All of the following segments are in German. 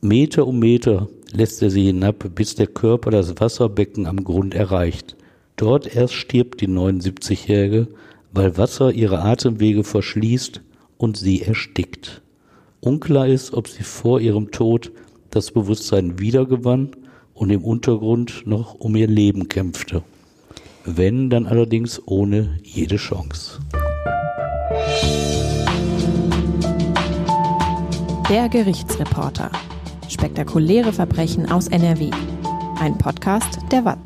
Meter um Meter lässt er sie hinab, bis der Körper das Wasserbecken am Grund erreicht. Dort erst stirbt die 79-Jährige, weil Wasser ihre Atemwege verschließt und sie erstickt. Unklar ist, ob sie vor ihrem Tod das Bewusstsein wiedergewann und im Untergrund noch um ihr Leben kämpfte. Wenn, dann allerdings ohne jede Chance. Der Gerichtsreporter. Spektakuläre Verbrechen aus NRW. Ein Podcast der WAZ.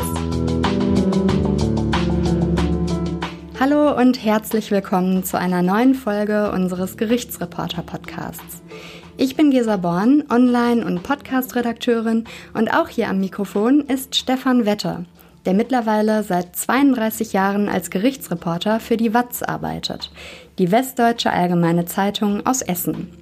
Hallo und herzlich willkommen zu einer neuen Folge unseres Gerichtsreporter-Podcasts. Ich bin Gesa Born, Online- und Podcast-Redakteurin und auch hier am Mikrofon ist Stefan Wetter, der mittlerweile seit 32 Jahren als Gerichtsreporter für die WAZ arbeitet, die Westdeutsche Allgemeine Zeitung aus Essen.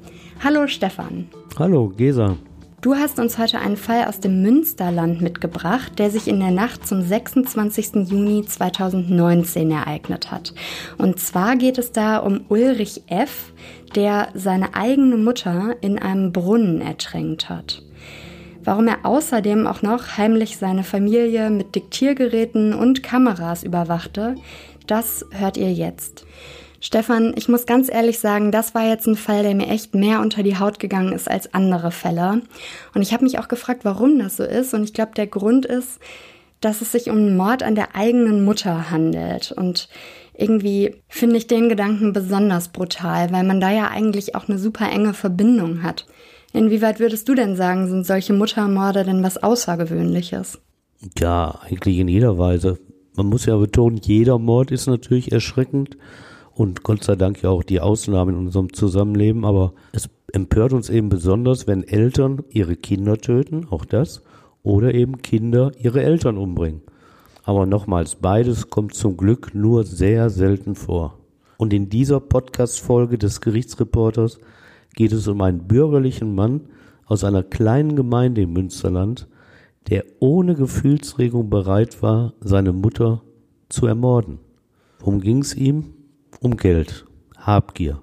Hallo Stefan. Hallo Gesa. Du hast uns heute einen Fall aus dem Münsterland mitgebracht, der sich in der Nacht zum 26. Juni 2019 ereignet hat. Und zwar geht es da um Ulrich F., der seine eigene Mutter in einem Brunnen ertränkt hat. Warum er außerdem auch noch heimlich seine Familie mit Diktiergeräten und Kameras überwachte, das hört ihr jetzt. Stefan, ich muss ganz ehrlich sagen, das war jetzt ein Fall, der mir echt mehr unter die Haut gegangen ist als andere Fälle. Und ich habe mich auch gefragt, warum das so ist. Und ich glaube, der Grund ist, dass es sich um einen Mord an der eigenen Mutter handelt. Und irgendwie finde ich den Gedanken besonders brutal, weil man da ja eigentlich auch eine super enge Verbindung hat. Inwieweit würdest du denn sagen, sind solche Muttermorde denn was Außergewöhnliches? Ja, eigentlich in jeder Weise. Man muss ja betonen, jeder Mord ist natürlich erschreckend und Gott sei Dank ja auch die Ausnahmen in unserem Zusammenleben, aber es empört uns eben besonders, wenn Eltern ihre Kinder töten, auch das, oder eben Kinder ihre Eltern umbringen. Aber nochmals, beides kommt zum Glück nur sehr selten vor. Und in dieser Podcast-Folge des Gerichtsreporters geht es um einen bürgerlichen Mann aus einer kleinen Gemeinde im Münsterland, der ohne Gefühlsregung bereit war, seine Mutter zu ermorden. Worum ging es ihm? Um Geld, Habgier.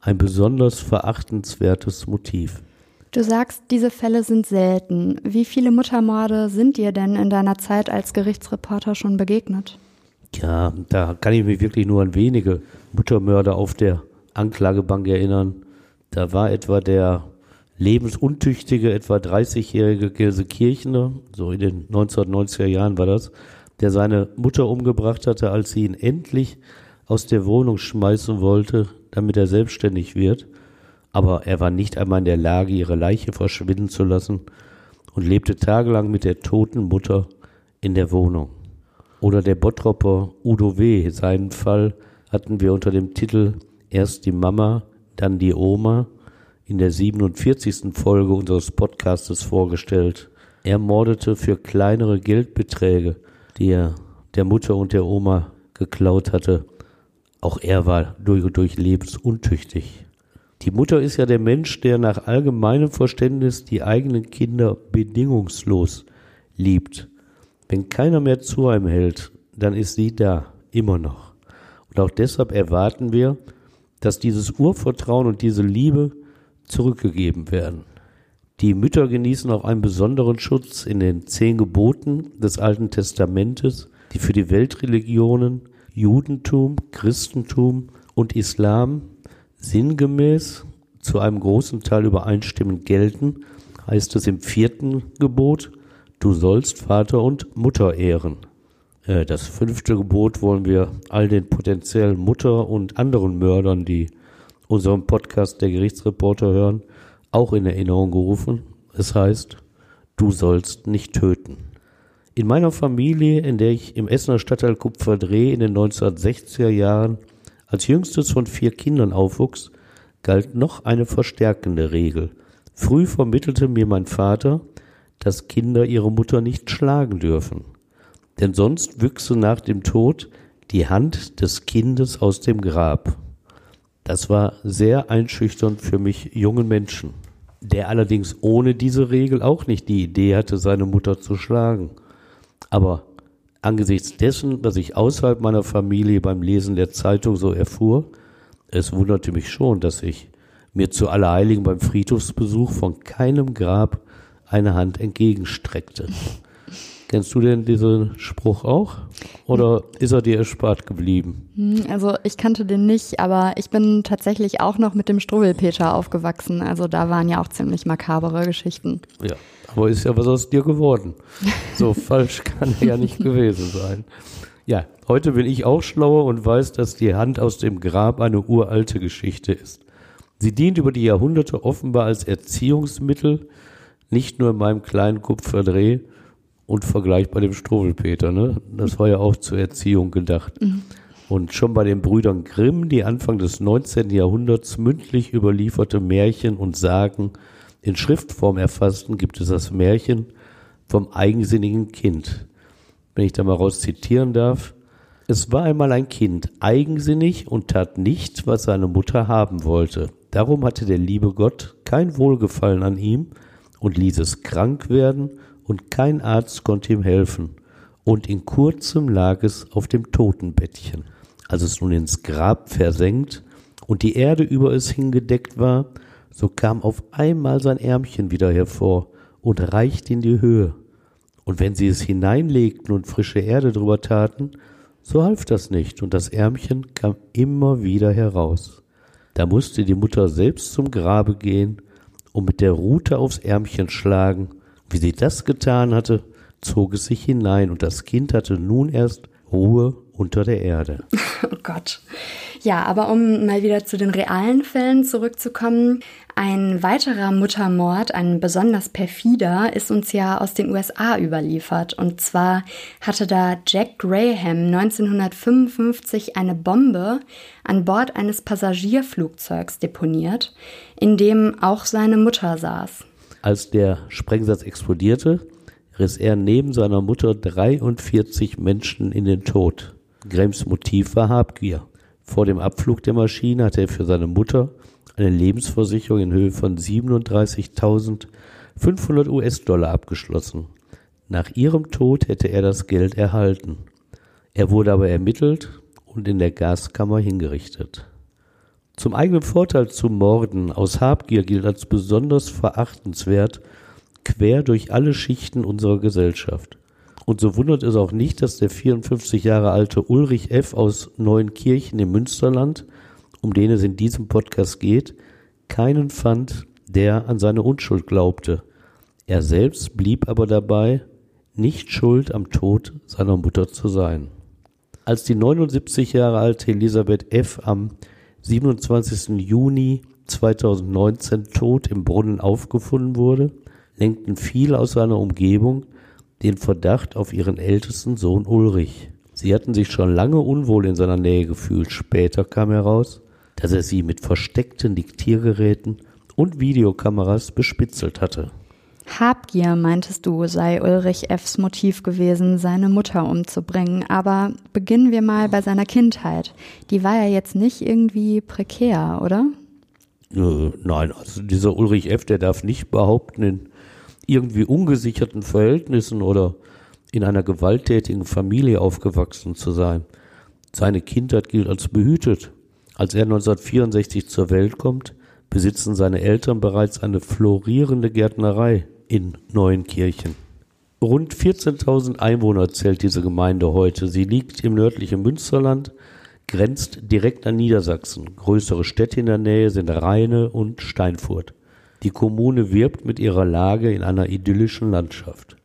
Ein besonders verachtenswertes Motiv. Du sagst, diese Fälle sind selten. Wie viele Muttermorde sind dir denn in deiner Zeit als Gerichtsreporter schon begegnet? Ja, da kann ich mich wirklich nur an wenige Muttermörder auf der Anklagebank erinnern. Da war etwa der lebensuntüchtige, etwa 30-jährige Gelsenkirchener, so in den 1990er Jahren war das, der seine Mutter umgebracht hatte, als sie ihn endlich aus der Wohnung schmeißen wollte, damit er selbstständig wird, aber er war nicht einmal in der Lage, ihre Leiche verschwinden zu lassen und lebte tagelang mit der toten Mutter in der Wohnung. Oder der Bottropper Udo W., seinen Fall hatten wir unter dem Titel Erst die Mama, dann die Oma in der 47. Folge unseres Podcastes vorgestellt. Er mordete für kleinere Geldbeträge, die er der Mutter und der Oma geklaut hatte, auch er war durch und durch lebensuntüchtig. Die Mutter ist ja der Mensch, der nach allgemeinem Verständnis die eigenen Kinder bedingungslos liebt. Wenn keiner mehr zu einem hält, dann ist sie da, immer noch. Und auch deshalb erwarten wir, dass dieses Urvertrauen und diese Liebe zurückgegeben werden. Die Mütter genießen auch einen besonderen Schutz in den zehn Geboten des Alten Testamentes, die für die Weltreligionen Judentum, Christentum und Islam sinngemäß zu einem großen Teil übereinstimmend gelten, heißt es im vierten Gebot, du sollst Vater und Mutter ehren. Äh, das fünfte Gebot wollen wir all den potenziellen Mutter und anderen Mördern, die unseren Podcast der Gerichtsreporter hören, auch in Erinnerung gerufen. Es heißt, du sollst nicht töten. In meiner Familie, in der ich im Essener Stadtteil Kupferdreh in den 1960er Jahren als jüngstes von vier Kindern aufwuchs, galt noch eine verstärkende Regel. Früh vermittelte mir mein Vater, dass Kinder ihre Mutter nicht schlagen dürfen. Denn sonst wüchse nach dem Tod die Hand des Kindes aus dem Grab. Das war sehr einschüchternd für mich jungen Menschen, der allerdings ohne diese Regel auch nicht die Idee hatte, seine Mutter zu schlagen. Aber angesichts dessen, was ich außerhalb meiner Familie beim Lesen der Zeitung so erfuhr, es wunderte mich schon, dass ich mir zu Allerheiligen beim Friedhofsbesuch von keinem Grab eine Hand entgegenstreckte. Kennst du denn diesen Spruch auch? Oder ist er dir erspart geblieben? Hm, also ich kannte den nicht, aber ich bin tatsächlich auch noch mit dem Struwwelpeter aufgewachsen. Also da waren ja auch ziemlich makabere Geschichten. Ja, aber ist ja was aus dir geworden. So falsch kann er ja nicht gewesen sein. Ja, heute bin ich auch schlauer und weiß, dass die Hand aus dem Grab eine uralte Geschichte ist. Sie dient über die Jahrhunderte offenbar als Erziehungsmittel, nicht nur in meinem kleinen Kupferdreh, und Vergleich bei dem Struwelpeter, ne? Das war ja auch zur Erziehung gedacht. Mhm. Und schon bei den Brüdern Grimm, die Anfang des 19. Jahrhunderts mündlich überlieferte Märchen und Sagen in Schriftform erfassten, gibt es das Märchen vom eigensinnigen Kind. Wenn ich da mal raus zitieren darf. Es war einmal ein Kind, eigensinnig und tat nicht, was seine Mutter haben wollte. Darum hatte der liebe Gott kein Wohlgefallen an ihm und ließ es krank werden und kein Arzt konnte ihm helfen, und in kurzem lag es auf dem Totenbettchen. Als es nun ins Grab versenkt und die Erde über es hingedeckt war, so kam auf einmal sein Ärmchen wieder hervor und reichte in die Höhe. Und wenn sie es hineinlegten und frische Erde drüber taten, so half das nicht, und das Ärmchen kam immer wieder heraus. Da musste die Mutter selbst zum Grabe gehen und mit der Rute aufs Ärmchen schlagen, wie sie das getan hatte, zog es sich hinein und das Kind hatte nun erst Ruhe unter der Erde. Oh Gott. Ja, aber um mal wieder zu den realen Fällen zurückzukommen, ein weiterer Muttermord, ein besonders perfider, ist uns ja aus den USA überliefert. Und zwar hatte da Jack Graham 1955 eine Bombe an Bord eines Passagierflugzeugs deponiert, in dem auch seine Mutter saß. Als der Sprengsatz explodierte, riss er neben seiner Mutter 43 Menschen in den Tod. Grahams Motiv war Habgier. Vor dem Abflug der Maschine hatte er für seine Mutter eine Lebensversicherung in Höhe von 37.500 US-Dollar abgeschlossen. Nach ihrem Tod hätte er das Geld erhalten. Er wurde aber ermittelt und in der Gaskammer hingerichtet. Zum eigenen Vorteil zu morden aus Habgier gilt als besonders verachtenswert quer durch alle Schichten unserer Gesellschaft. Und so wundert es auch nicht, dass der 54 Jahre alte Ulrich F. aus Neuenkirchen im Münsterland, um den es in diesem Podcast geht, keinen fand, der an seine Unschuld glaubte. Er selbst blieb aber dabei, nicht schuld am Tod seiner Mutter zu sein. Als die 79 Jahre alte Elisabeth F. am 27. Juni 2019 tot im Brunnen aufgefunden wurde, lenkten viele aus seiner Umgebung den Verdacht auf ihren ältesten Sohn Ulrich. Sie hatten sich schon lange unwohl in seiner Nähe gefühlt. Später kam heraus, dass er sie mit versteckten Diktiergeräten und Videokameras bespitzelt hatte. Habgier, meintest du, sei Ulrich F.s Motiv gewesen, seine Mutter umzubringen. Aber beginnen wir mal bei seiner Kindheit. Die war ja jetzt nicht irgendwie prekär, oder? Äh, nein, also dieser Ulrich F., der darf nicht behaupten, in irgendwie ungesicherten Verhältnissen oder in einer gewalttätigen Familie aufgewachsen zu sein. Seine Kindheit gilt als behütet. Als er 1964 zur Welt kommt, besitzen seine Eltern bereits eine florierende Gärtnerei in Neuenkirchen. Rund 14.000 Einwohner zählt diese Gemeinde heute. Sie liegt im nördlichen Münsterland, grenzt direkt an Niedersachsen. Größere Städte in der Nähe sind Rheine und Steinfurt. Die Kommune wirbt mit ihrer Lage in einer idyllischen Landschaft.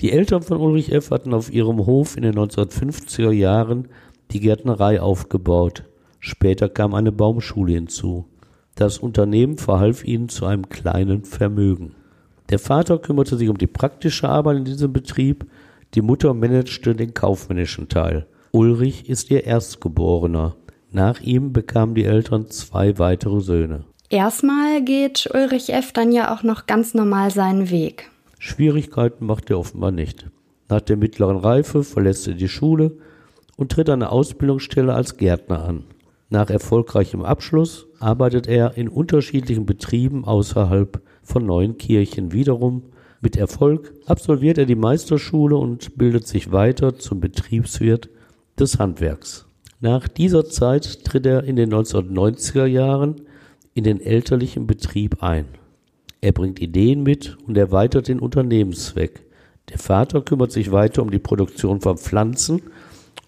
Die Eltern von Ulrich F. hatten auf ihrem Hof in den 1950er Jahren die Gärtnerei aufgebaut. Später kam eine Baumschule hinzu. Das Unternehmen verhalf ihnen zu einem kleinen Vermögen. Der Vater kümmerte sich um die praktische Arbeit in diesem Betrieb, die Mutter managte den kaufmännischen Teil. Ulrich ist ihr Erstgeborener. Nach ihm bekamen die Eltern zwei weitere Söhne. Erstmal geht Ulrich F. dann ja auch noch ganz normal seinen Weg. Schwierigkeiten macht er offenbar nicht. Nach der mittleren Reife verlässt er die Schule und tritt eine Ausbildungsstelle als Gärtner an. Nach erfolgreichem Abschluss arbeitet er in unterschiedlichen Betrieben außerhalb von Neuenkirchen. Wiederum mit Erfolg absolviert er die Meisterschule und bildet sich weiter zum Betriebswirt des Handwerks. Nach dieser Zeit tritt er in den 1990er Jahren in den elterlichen Betrieb ein. Er bringt Ideen mit und erweitert den Unternehmenszweck. Der Vater kümmert sich weiter um die Produktion von Pflanzen,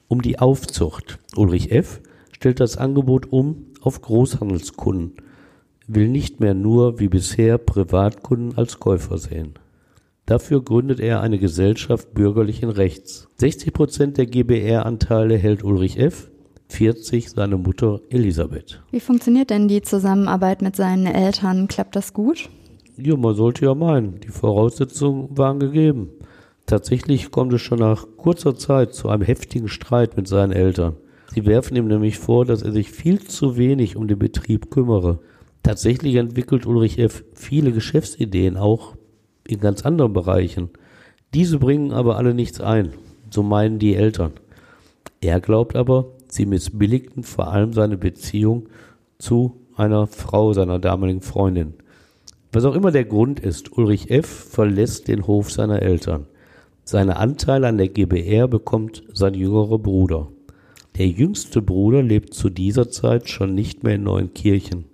um die Aufzucht. Ulrich F. stellt das Angebot um auf Großhandelskunden, will nicht mehr nur wie bisher Privatkunden als Käufer sehen. Dafür gründet er eine Gesellschaft bürgerlichen Rechts. 60 Prozent der GBR-Anteile hält Ulrich F., 40 seine Mutter Elisabeth. Wie funktioniert denn die Zusammenarbeit mit seinen Eltern? Klappt das gut? Ja, man sollte ja meinen, die Voraussetzungen waren gegeben. Tatsächlich kommt es schon nach kurzer Zeit zu einem heftigen Streit mit seinen Eltern. Sie werfen ihm nämlich vor, dass er sich viel zu wenig um den Betrieb kümmere. Tatsächlich entwickelt Ulrich F. viele Geschäftsideen, auch in ganz anderen Bereichen. Diese bringen aber alle nichts ein, so meinen die Eltern. Er glaubt aber, sie missbilligten vor allem seine Beziehung zu einer Frau seiner damaligen Freundin. Was auch immer der Grund ist, Ulrich F. verlässt den Hof seiner Eltern. Seine Anteile an der GBR bekommt sein jüngerer Bruder. Der jüngste Bruder lebt zu dieser Zeit schon nicht mehr in Neuenkirchen.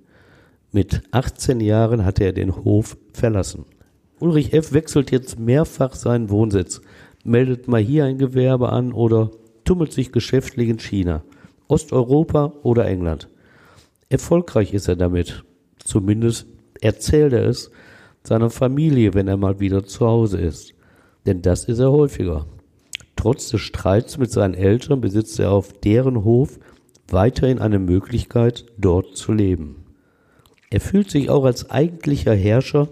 Mit 18 Jahren hat er den Hof verlassen. Ulrich F. wechselt jetzt mehrfach seinen Wohnsitz, meldet mal hier ein Gewerbe an oder tummelt sich geschäftlich in China, Osteuropa oder England. Erfolgreich ist er damit. Zumindest erzählt er es seiner Familie, wenn er mal wieder zu Hause ist. Denn das ist er häufiger. Trotz des Streits mit seinen Eltern besitzt er auf deren Hof weiterhin eine Möglichkeit, dort zu leben. Er fühlt sich auch als eigentlicher Herrscher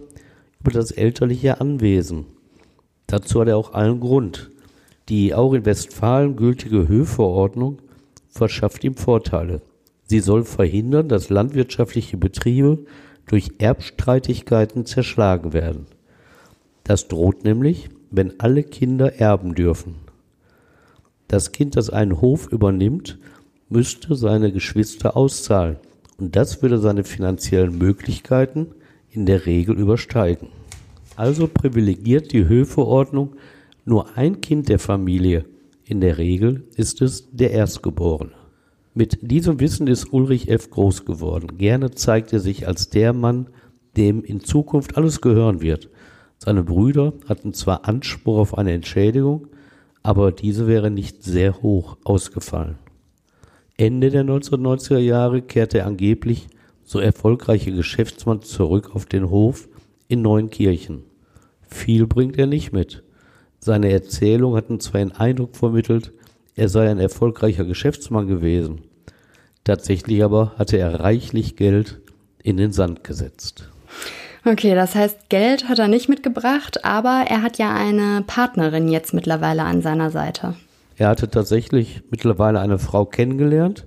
über das elterliche Anwesen. Dazu hat er auch allen Grund. Die auch in Westfalen gültige Höfeordnung verschafft ihm Vorteile. Sie soll verhindern, dass landwirtschaftliche Betriebe durch Erbstreitigkeiten zerschlagen werden. Das droht nämlich, wenn alle Kinder erben dürfen. Das Kind, das einen Hof übernimmt, müsste seine Geschwister auszahlen, und das würde seine finanziellen Möglichkeiten in der Regel übersteigen. Also privilegiert die Höfeordnung nur ein Kind der Familie. In der Regel ist es der Erstgeborene. Mit diesem Wissen ist Ulrich F. groß geworden. Gerne zeigt er sich als der Mann, dem in Zukunft alles gehören wird. Seine Brüder hatten zwar Anspruch auf eine Entschädigung, aber diese wäre nicht sehr hoch ausgefallen. Ende der 1990er Jahre kehrte er angeblich so erfolgreiche Geschäftsmann zurück auf den Hof in Neunkirchen. Viel bringt er nicht mit. Seine Erzählungen hatten zwar den Eindruck vermittelt, er sei ein erfolgreicher Geschäftsmann gewesen. Tatsächlich aber hatte er reichlich Geld in den Sand gesetzt. Okay, das heißt, Geld hat er nicht mitgebracht, aber er hat ja eine Partnerin jetzt mittlerweile an seiner Seite. Er hatte tatsächlich mittlerweile eine Frau kennengelernt.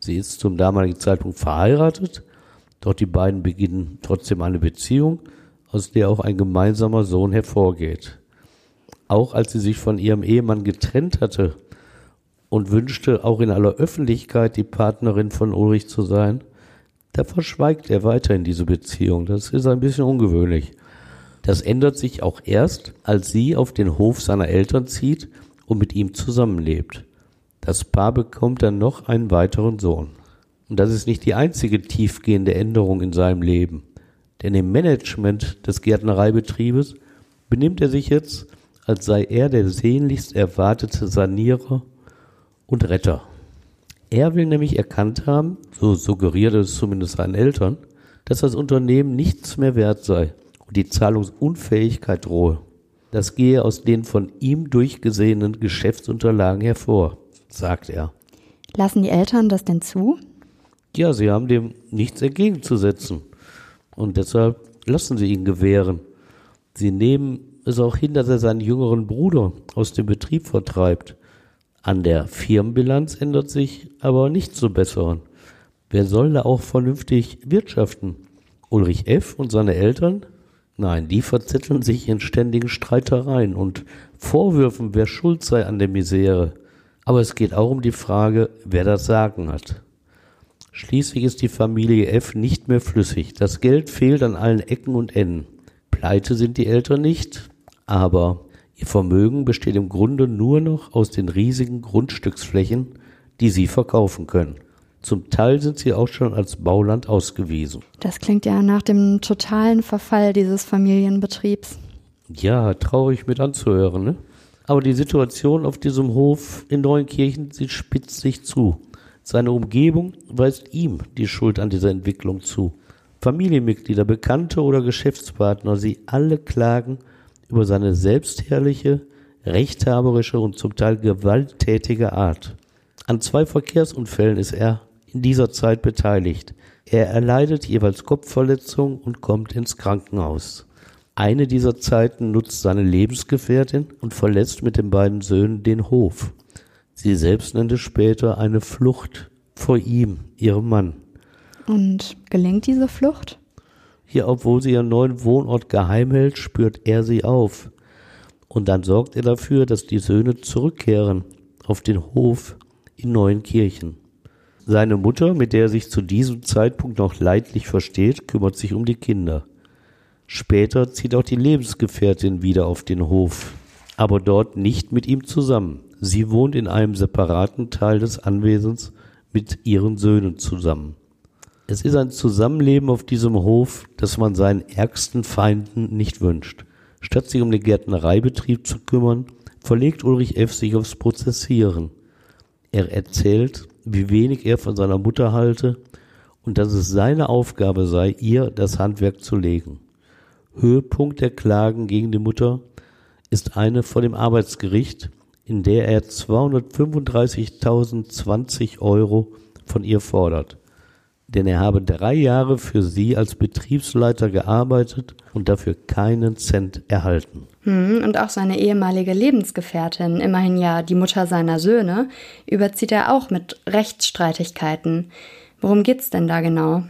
Sie ist zum damaligen Zeitpunkt verheiratet doch die beiden beginnen trotzdem eine Beziehung, aus der auch ein gemeinsamer Sohn hervorgeht. Auch als sie sich von ihrem Ehemann getrennt hatte und wünschte, auch in aller Öffentlichkeit die Partnerin von Ulrich zu sein, da verschweigt er weiterhin diese Beziehung. Das ist ein bisschen ungewöhnlich. Das ändert sich auch erst, als sie auf den Hof seiner Eltern zieht und mit ihm zusammenlebt. Das Paar bekommt dann noch einen weiteren Sohn. Und das ist nicht die einzige tiefgehende Änderung in seinem Leben. Denn im Management des Gärtnereibetriebes benimmt er sich jetzt, als sei er der sehnlichst erwartete Sanierer und Retter. Er will nämlich erkannt haben, so suggeriert es zumindest seinen Eltern, dass das Unternehmen nichts mehr wert sei und die Zahlungsunfähigkeit drohe. Das gehe aus den von ihm durchgesehenen Geschäftsunterlagen hervor, sagt er. Lassen die Eltern das denn zu? Ja, sie haben dem nichts entgegenzusetzen. Und deshalb lassen sie ihn gewähren. Sie nehmen es auch hin, dass er seinen jüngeren Bruder aus dem Betrieb vertreibt. An der Firmenbilanz ändert sich aber nichts zu besseren. Wer soll da auch vernünftig wirtschaften? Ulrich F. und seine Eltern? Nein, die verzetteln sich in ständigen Streitereien und Vorwürfen, wer schuld sei an der Misere. Aber es geht auch um die Frage, wer das Sagen hat. Schließlich ist die Familie F nicht mehr flüssig. Das Geld fehlt an allen Ecken und Enden. Pleite sind die Eltern nicht, aber ihr Vermögen besteht im Grunde nur noch aus den riesigen Grundstücksflächen, die sie verkaufen können. Zum Teil sind sie auch schon als Bauland ausgewiesen. Das klingt ja nach dem totalen Verfall dieses Familienbetriebs. Ja, traurig mit anzuhören, ne? Aber die Situation auf diesem Hof in Neunkirchen, sie spitzt sich zu. Seine Umgebung weist ihm die Schuld an dieser Entwicklung zu. Familienmitglieder, Bekannte oder Geschäftspartner, sie alle klagen über seine selbstherrliche, rechthaberische und zum Teil gewalttätige Art. An zwei Verkehrsunfällen ist er in dieser Zeit beteiligt. Er erleidet jeweils Kopfverletzungen und kommt ins Krankenhaus. Eine dieser Zeiten nutzt seine Lebensgefährtin und verlässt mit den beiden Söhnen den Hof. Sie selbst nennt es später eine Flucht vor ihm, ihrem Mann. Und gelingt diese Flucht? Ja, obwohl sie ihren neuen Wohnort geheim hält, spürt er sie auf. Und dann sorgt er dafür, dass die Söhne zurückkehren auf den Hof in Neuenkirchen. Seine Mutter, mit der er sich zu diesem Zeitpunkt noch leidlich versteht, kümmert sich um die Kinder. Später zieht auch die Lebensgefährtin wieder auf den Hof, aber dort nicht mit ihm zusammen. Sie wohnt in einem separaten Teil des Anwesens mit ihren Söhnen zusammen. Es ist ein Zusammenleben auf diesem Hof, das man seinen ärgsten Feinden nicht wünscht. Statt sich um den Gärtnereibetrieb zu kümmern, verlegt Ulrich F. sich aufs Prozessieren. Er erzählt, wie wenig er von seiner Mutter halte und dass es seine Aufgabe sei, ihr das Handwerk zu legen. Höhepunkt der Klagen gegen die Mutter ist eine vor dem Arbeitsgericht, in der er 235.020 Euro von ihr fordert. Denn er habe drei Jahre für sie als Betriebsleiter gearbeitet und dafür keinen Cent erhalten. Hm, und auch seine ehemalige Lebensgefährtin, immerhin ja die Mutter seiner Söhne, überzieht er auch mit Rechtsstreitigkeiten. Worum geht's denn da genau?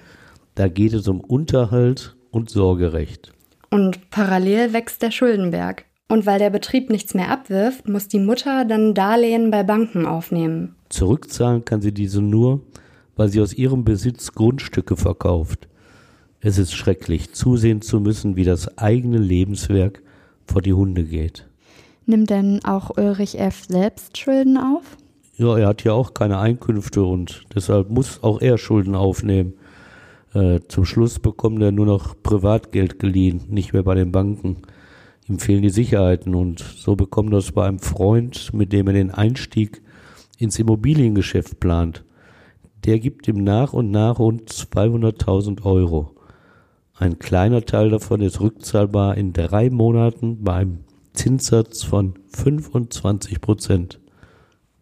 Da geht es um Unterhalt und Sorgerecht. Und parallel wächst der Schuldenberg. Und weil der Betrieb nichts mehr abwirft, muss die Mutter dann Darlehen bei Banken aufnehmen. Zurückzahlen kann sie diese nur, weil sie aus ihrem Besitz Grundstücke verkauft. Es ist schrecklich, zusehen zu müssen, wie das eigene Lebenswerk vor die Hunde geht. Nimmt denn auch Ulrich F. selbst Schulden auf? Ja, er hat ja auch keine Einkünfte und deshalb muss auch er Schulden aufnehmen. Äh, zum Schluss bekommt er nur noch Privatgeld geliehen, nicht mehr bei den Banken. Ihm fehlen die Sicherheiten und so bekommt er es bei einem Freund, mit dem er den Einstieg ins Immobiliengeschäft plant. Der gibt ihm nach und nach rund 200.000 Euro. Ein kleiner Teil davon ist rückzahlbar in drei Monaten bei einem Zinssatz von 25 Prozent.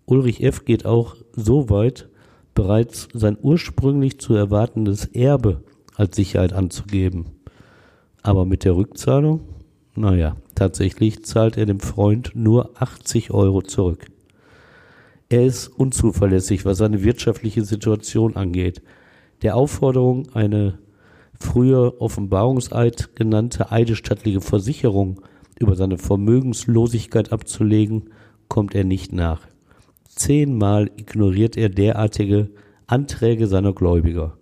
Ulrich F. geht auch so weit, bereits sein ursprünglich zu erwartendes Erbe als Sicherheit anzugeben. Aber mit der Rückzahlung, naja, tatsächlich zahlt er dem Freund nur 80 Euro zurück. Er ist unzuverlässig, was seine wirtschaftliche Situation angeht. Der Aufforderung, eine früher Offenbarungseid genannte eidesstattliche Versicherung über seine Vermögenslosigkeit abzulegen, kommt er nicht nach. Zehnmal ignoriert er derartige Anträge seiner Gläubiger.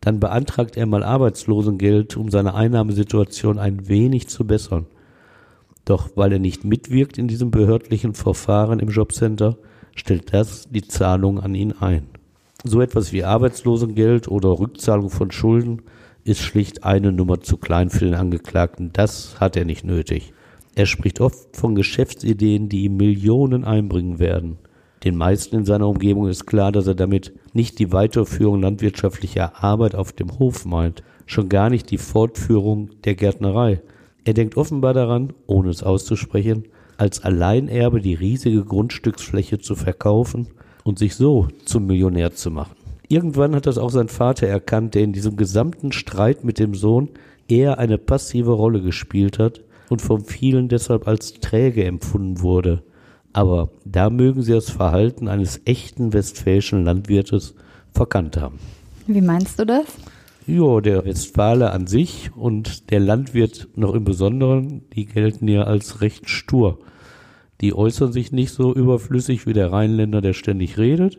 Dann beantragt er mal Arbeitslosengeld, um seine Einnahmesituation ein wenig zu bessern. Doch weil er nicht mitwirkt in diesem behördlichen Verfahren im Jobcenter, stellt das die Zahlung an ihn ein. So etwas wie Arbeitslosengeld oder Rückzahlung von Schulden ist schlicht eine Nummer zu klein für den Angeklagten. Das hat er nicht nötig. Er spricht oft von Geschäftsideen, die ihm Millionen einbringen werden. Den meisten in seiner Umgebung ist klar, dass er damit nicht die Weiterführung landwirtschaftlicher Arbeit auf dem Hof meint, schon gar nicht die Fortführung der Gärtnerei. Er denkt offenbar daran, ohne es auszusprechen, als Alleinerbe die riesige Grundstücksfläche zu verkaufen und sich so zum Millionär zu machen. Irgendwann hat das auch sein Vater erkannt, der in diesem gesamten Streit mit dem Sohn eher eine passive Rolle gespielt hat und von vielen deshalb als träge empfunden wurde. Aber da mögen sie das Verhalten eines echten westfälischen Landwirtes verkannt haben. Wie meinst du das? Ja, der Westfale an sich und der Landwirt noch im Besonderen, die gelten ja als recht stur. Die äußern sich nicht so überflüssig wie der Rheinländer, der ständig redet,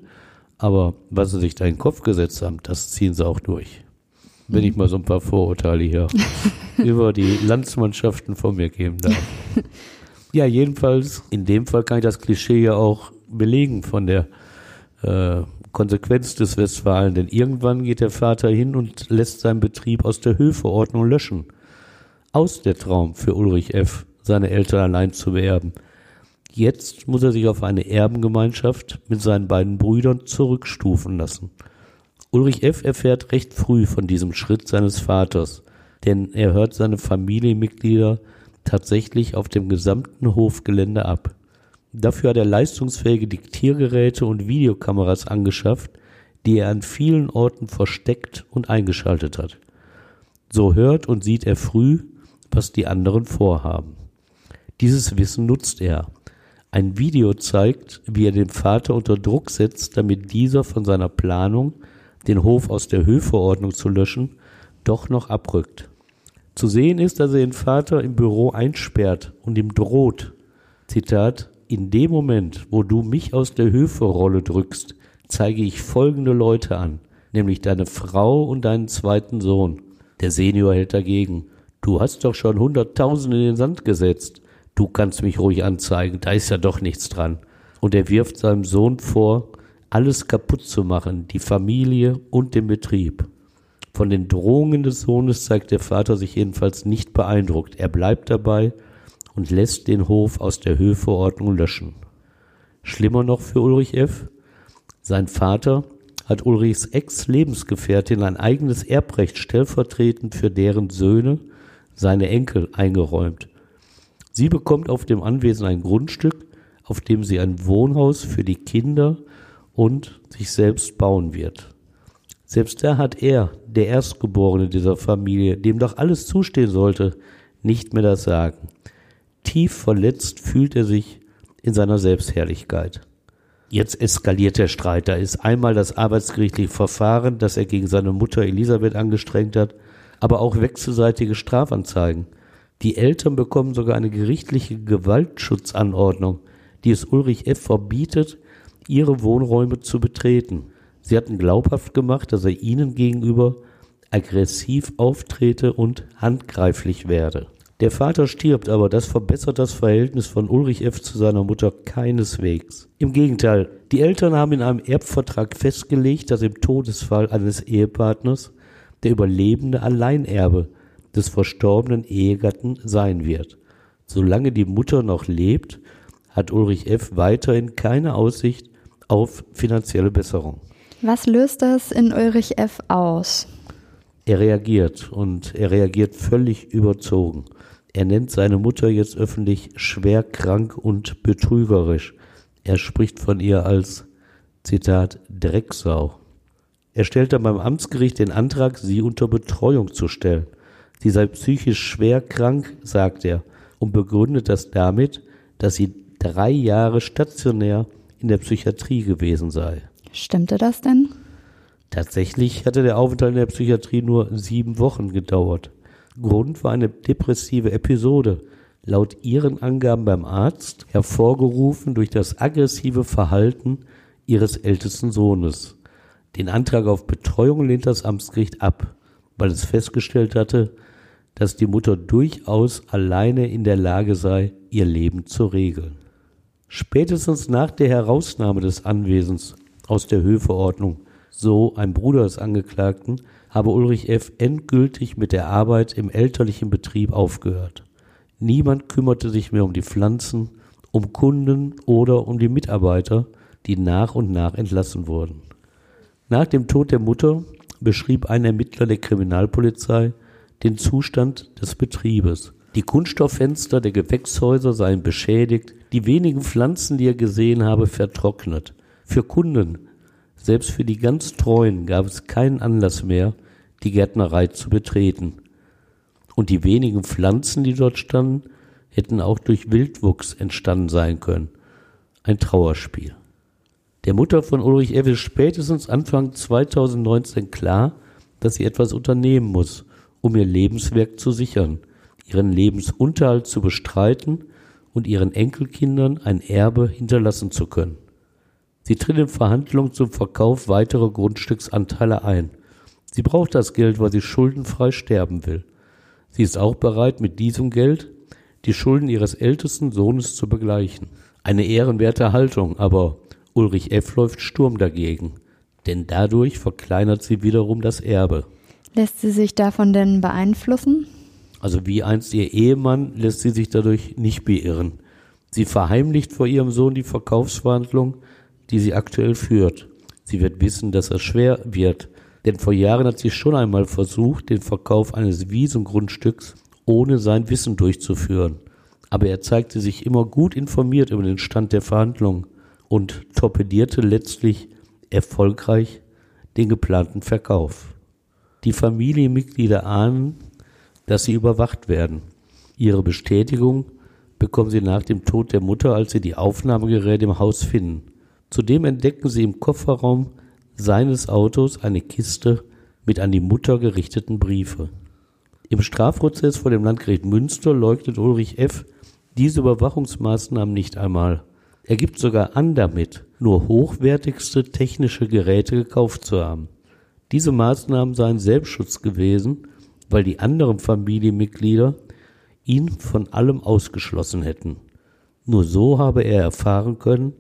aber was sie sich da in den Kopf gesetzt haben, das ziehen sie auch durch. Wenn ich mal so ein paar Vorurteile hier über die Landsmannschaften von mir geben darf. Ja, jedenfalls, in dem Fall kann ich das Klischee ja auch belegen von der äh, Konsequenz des Westfalen, denn irgendwann geht der Vater hin und lässt seinen Betrieb aus der Höfeordnung löschen. Aus der Traum für Ulrich F., seine Eltern allein zu beerben. Jetzt muss er sich auf eine Erbengemeinschaft mit seinen beiden Brüdern zurückstufen lassen. Ulrich F. erfährt recht früh von diesem Schritt seines Vaters, denn er hört seine Familienmitglieder tatsächlich auf dem gesamten Hofgelände ab. Dafür hat er leistungsfähige Diktiergeräte und Videokameras angeschafft, die er an vielen Orten versteckt und eingeschaltet hat. So hört und sieht er früh, was die anderen vorhaben. Dieses Wissen nutzt er. Ein Video zeigt, wie er den Vater unter Druck setzt, damit dieser von seiner Planung, den Hof aus der Höfeordnung zu löschen, doch noch abrückt. Zu sehen ist, dass er den Vater im Büro einsperrt und ihm droht. Zitat, in dem Moment, wo du mich aus der Höferrolle drückst, zeige ich folgende Leute an, nämlich deine Frau und deinen zweiten Sohn. Der Senior hält dagegen. Du hast doch schon hunderttausend in den Sand gesetzt. Du kannst mich ruhig anzeigen, da ist ja doch nichts dran. Und er wirft seinem Sohn vor, alles kaputt zu machen, die Familie und den Betrieb. Von den Drohungen des Sohnes zeigt der Vater sich jedenfalls nicht beeindruckt. Er bleibt dabei und lässt den Hof aus der Höfeordnung löschen. Schlimmer noch für Ulrich F. Sein Vater hat Ulrichs Ex-Lebensgefährtin ein eigenes Erbrecht stellvertretend für deren Söhne, seine Enkel, eingeräumt. Sie bekommt auf dem Anwesen ein Grundstück, auf dem sie ein Wohnhaus für die Kinder und sich selbst bauen wird. Selbst da hat er, der Erstgeborene dieser Familie, dem doch alles zustehen sollte, nicht mehr das Sagen. Tief verletzt fühlt er sich in seiner Selbstherrlichkeit. Jetzt eskaliert der Streit. Da ist einmal das arbeitsgerichtliche Verfahren, das er gegen seine Mutter Elisabeth angestrengt hat, aber auch wechselseitige Strafanzeigen. Die Eltern bekommen sogar eine gerichtliche Gewaltschutzanordnung, die es Ulrich F. verbietet, ihre Wohnräume zu betreten. Sie hatten glaubhaft gemacht, dass er ihnen gegenüber aggressiv auftrete und handgreiflich werde. Der Vater stirbt, aber das verbessert das Verhältnis von Ulrich F. zu seiner Mutter keineswegs. Im Gegenteil, die Eltern haben in einem Erbvertrag festgelegt, dass im Todesfall eines Ehepartners der Überlebende Alleinerbe des verstorbenen Ehegatten sein wird. Solange die Mutter noch lebt, hat Ulrich F. weiterhin keine Aussicht auf finanzielle Besserung. Was löst das in Ulrich F. aus? Er reagiert und er reagiert völlig überzogen. Er nennt seine Mutter jetzt öffentlich schwer krank und betrügerisch. Er spricht von ihr als Zitat Drecksau. Er stellt dann beim Amtsgericht den Antrag, sie unter Betreuung zu stellen. Sie sei psychisch schwer krank, sagt er, und begründet das damit, dass sie drei Jahre stationär in der Psychiatrie gewesen sei. Stimmte das denn? Tatsächlich hatte der Aufenthalt in der Psychiatrie nur sieben Wochen gedauert. Grund war eine depressive Episode, laut ihren Angaben beim Arzt hervorgerufen durch das aggressive Verhalten ihres ältesten Sohnes. Den Antrag auf Betreuung lehnt das Amtsgericht ab, weil es festgestellt hatte, dass die Mutter durchaus alleine in der Lage sei, ihr Leben zu regeln. Spätestens nach der Herausnahme des Anwesens aus der Höfeordnung, so ein Bruder des Angeklagten, habe Ulrich F. endgültig mit der Arbeit im elterlichen Betrieb aufgehört. Niemand kümmerte sich mehr um die Pflanzen, um Kunden oder um die Mitarbeiter, die nach und nach entlassen wurden. Nach dem Tod der Mutter beschrieb ein Ermittler der Kriminalpolizei den Zustand des Betriebes. Die Kunststofffenster der Gewächshäuser seien beschädigt, die wenigen Pflanzen, die er gesehen habe, vertrocknet. Für Kunden, selbst für die ganz Treuen, gab es keinen Anlass mehr, die Gärtnerei zu betreten. Und die wenigen Pflanzen, die dort standen, hätten auch durch Wildwuchs entstanden sein können. Ein Trauerspiel. Der Mutter von Ulrich F. ist spätestens Anfang 2019 klar, dass sie etwas unternehmen muss, um ihr Lebenswerk zu sichern, ihren Lebensunterhalt zu bestreiten und ihren Enkelkindern ein Erbe hinterlassen zu können. Sie tritt in Verhandlungen zum Verkauf weiterer Grundstücksanteile ein. Sie braucht das Geld, weil sie schuldenfrei sterben will. Sie ist auch bereit, mit diesem Geld die Schulden ihres ältesten Sohnes zu begleichen. Eine ehrenwerte Haltung, aber Ulrich F. läuft Sturm dagegen. denn dadurch verkleinert sie wiederum das Erbe. Lässt sie sich davon denn beeinflussen? Also wie einst ihr Ehemann lässt sie sich dadurch nicht beirren. Sie verheimlicht vor ihrem Sohn die Verkaufsverhandlung, die sie aktuell führt. Sie wird wissen, dass es schwer wird, denn vor Jahren hat sie schon einmal versucht, den Verkauf eines Wiesengrundstücks ohne sein Wissen durchzuführen. Aber er zeigte sich immer gut informiert über den Stand der Verhandlungen und torpedierte letztlich erfolgreich den geplanten Verkauf. Die Familienmitglieder ahnen, dass sie überwacht werden. Ihre Bestätigung bekommen sie nach dem Tod der Mutter, als sie die Aufnahmegeräte im Haus finden. Zudem entdecken sie im Kofferraum seines Autos eine Kiste mit an die Mutter gerichteten Briefe. Im Strafprozess vor dem Landgericht Münster leugnet Ulrich F. diese Überwachungsmaßnahmen nicht einmal. Er gibt sogar an damit, nur hochwertigste technische Geräte gekauft zu haben. Diese Maßnahmen seien Selbstschutz gewesen, weil die anderen Familienmitglieder ihn von allem ausgeschlossen hätten. Nur so habe er erfahren können,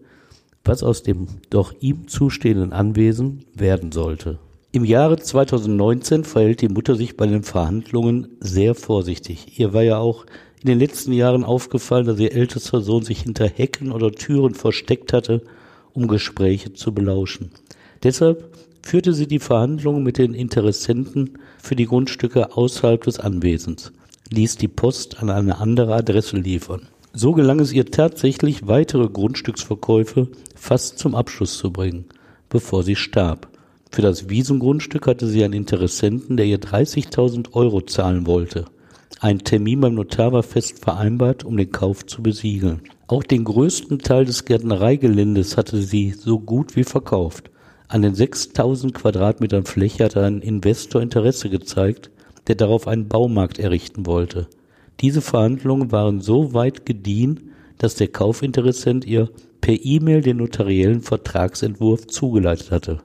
was aus dem doch ihm zustehenden Anwesen werden sollte. Im Jahre 2019 verhält die Mutter sich bei den Verhandlungen sehr vorsichtig. Ihr war ja auch in den letzten Jahren aufgefallen, dass ihr ältester Sohn sich hinter Hecken oder Türen versteckt hatte, um Gespräche zu belauschen. Deshalb führte sie die Verhandlungen mit den Interessenten für die Grundstücke außerhalb des Anwesens, ließ die Post an eine andere Adresse liefern. So gelang es ihr tatsächlich, weitere Grundstücksverkäufe fast zum Abschluss zu bringen, bevor sie starb. Für das Wiesengrundstück hatte sie einen Interessenten, der ihr 30.000 Euro zahlen wollte. Ein Termin beim Notar war fest vereinbart, um den Kauf zu besiegeln. Auch den größten Teil des Gärtnereigeländes hatte sie so gut wie verkauft. An den 6000 Quadratmetern Fläche hatte ein Investor Interesse gezeigt, der darauf einen Baumarkt errichten wollte. Diese Verhandlungen waren so weit gediehen, dass der Kaufinteressent ihr per E-Mail den notariellen Vertragsentwurf zugeleitet hatte.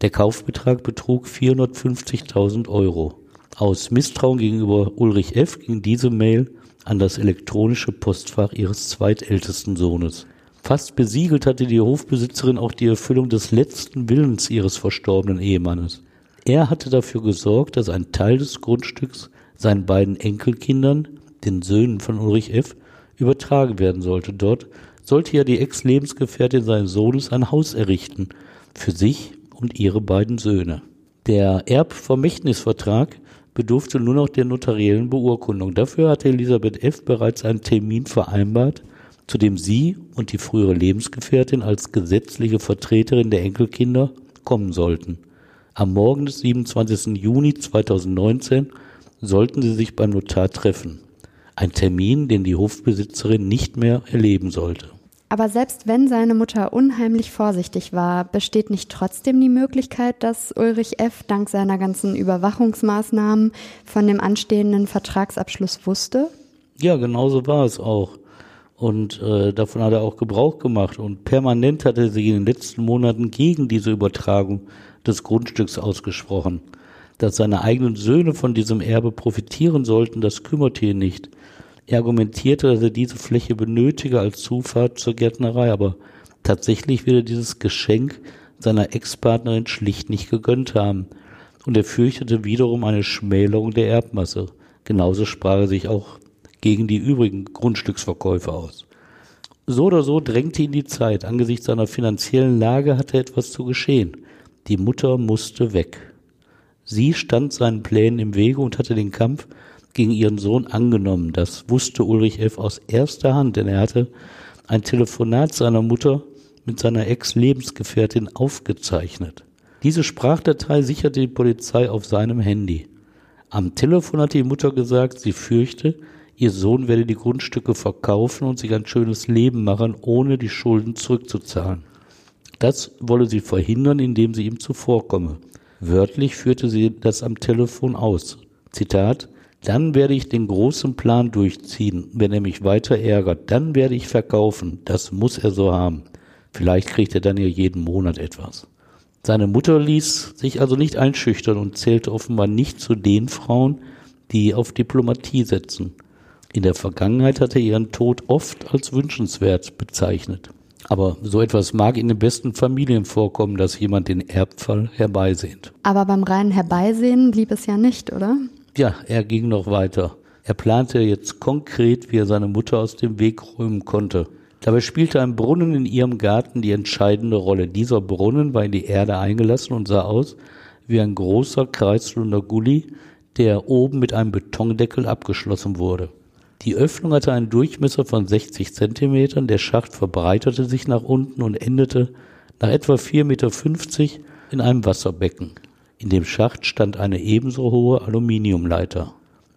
Der Kaufbetrag betrug 450.000 Euro. Aus Misstrauen gegenüber Ulrich F. ging diese Mail an das elektronische Postfach ihres zweitältesten Sohnes. Fast besiegelt hatte die Hofbesitzerin auch die Erfüllung des letzten Willens ihres verstorbenen Ehemannes. Er hatte dafür gesorgt, dass ein Teil des Grundstücks seinen beiden Enkelkindern, den Söhnen von Ulrich F., übertragen werden sollte. Dort sollte ja die Ex-Lebensgefährtin seines Sohnes ein Haus errichten, für sich und ihre beiden Söhne. Der Erbvermächtnisvertrag bedurfte nur noch der notariellen Beurkundung. Dafür hatte Elisabeth F. bereits einen Termin vereinbart, zu dem sie und die frühere Lebensgefährtin als gesetzliche Vertreterin der Enkelkinder kommen sollten. Am Morgen des 27. Juni 2019 sollten sie sich beim Notar treffen. Ein Termin, den die Hofbesitzerin nicht mehr erleben sollte. Aber selbst wenn seine Mutter unheimlich vorsichtig war, besteht nicht trotzdem die Möglichkeit, dass Ulrich F. dank seiner ganzen Überwachungsmaßnahmen von dem anstehenden Vertragsabschluss wusste? Ja, genau so war es auch. Und äh, davon hat er auch Gebrauch gemacht. Und permanent hat er sich in den letzten Monaten gegen diese Übertragung des Grundstücks ausgesprochen. Dass seine eigenen Söhne von diesem Erbe profitieren sollten, das kümmerte ihn nicht. Er argumentierte, dass er diese Fläche benötige als Zufahrt zur Gärtnerei, aber tatsächlich würde dieses Geschenk seiner Ex-Partnerin schlicht nicht gegönnt haben. Und er fürchtete wiederum eine Schmälerung der Erbmasse. Genauso sprach er sich auch gegen die übrigen Grundstücksverkäufe aus. So oder so drängte ihn die Zeit. Angesichts seiner finanziellen Lage hatte etwas zu geschehen. Die Mutter musste weg. Sie stand seinen Plänen im Wege und hatte den Kampf gegen ihren Sohn angenommen. Das wusste Ulrich F. aus erster Hand, denn er hatte ein Telefonat seiner Mutter mit seiner Ex-Lebensgefährtin aufgezeichnet. Diese Sprachdatei sicherte die Polizei auf seinem Handy. Am Telefon hatte die Mutter gesagt, sie fürchte, ihr Sohn werde die Grundstücke verkaufen und sich ein schönes Leben machen, ohne die Schulden zurückzuzahlen. Das wolle sie verhindern, indem sie ihm zuvorkomme. Wörtlich führte sie das am Telefon aus. Zitat dann werde ich den großen Plan durchziehen, wenn er mich weiter ärgert. Dann werde ich verkaufen. Das muss er so haben. Vielleicht kriegt er dann ja jeden Monat etwas. Seine Mutter ließ sich also nicht einschüchtern und zählte offenbar nicht zu den Frauen, die auf Diplomatie setzen. In der Vergangenheit hat er ihren Tod oft als wünschenswert bezeichnet. Aber so etwas mag in den besten Familien vorkommen, dass jemand den Erbfall herbeisehnt. Aber beim reinen Herbeisehen blieb es ja nicht, oder? Ja, er ging noch weiter. Er plante jetzt konkret, wie er seine Mutter aus dem Weg räumen konnte. Dabei spielte ein Brunnen in ihrem Garten die entscheidende Rolle. Dieser Brunnen war in die Erde eingelassen und sah aus wie ein großer kreisrunder Gully, der oben mit einem Betondeckel abgeschlossen wurde. Die Öffnung hatte einen Durchmesser von 60 Zentimetern, der Schacht verbreitete sich nach unten und endete nach etwa 4,50 Meter in einem Wasserbecken. In dem Schacht stand eine ebenso hohe Aluminiumleiter.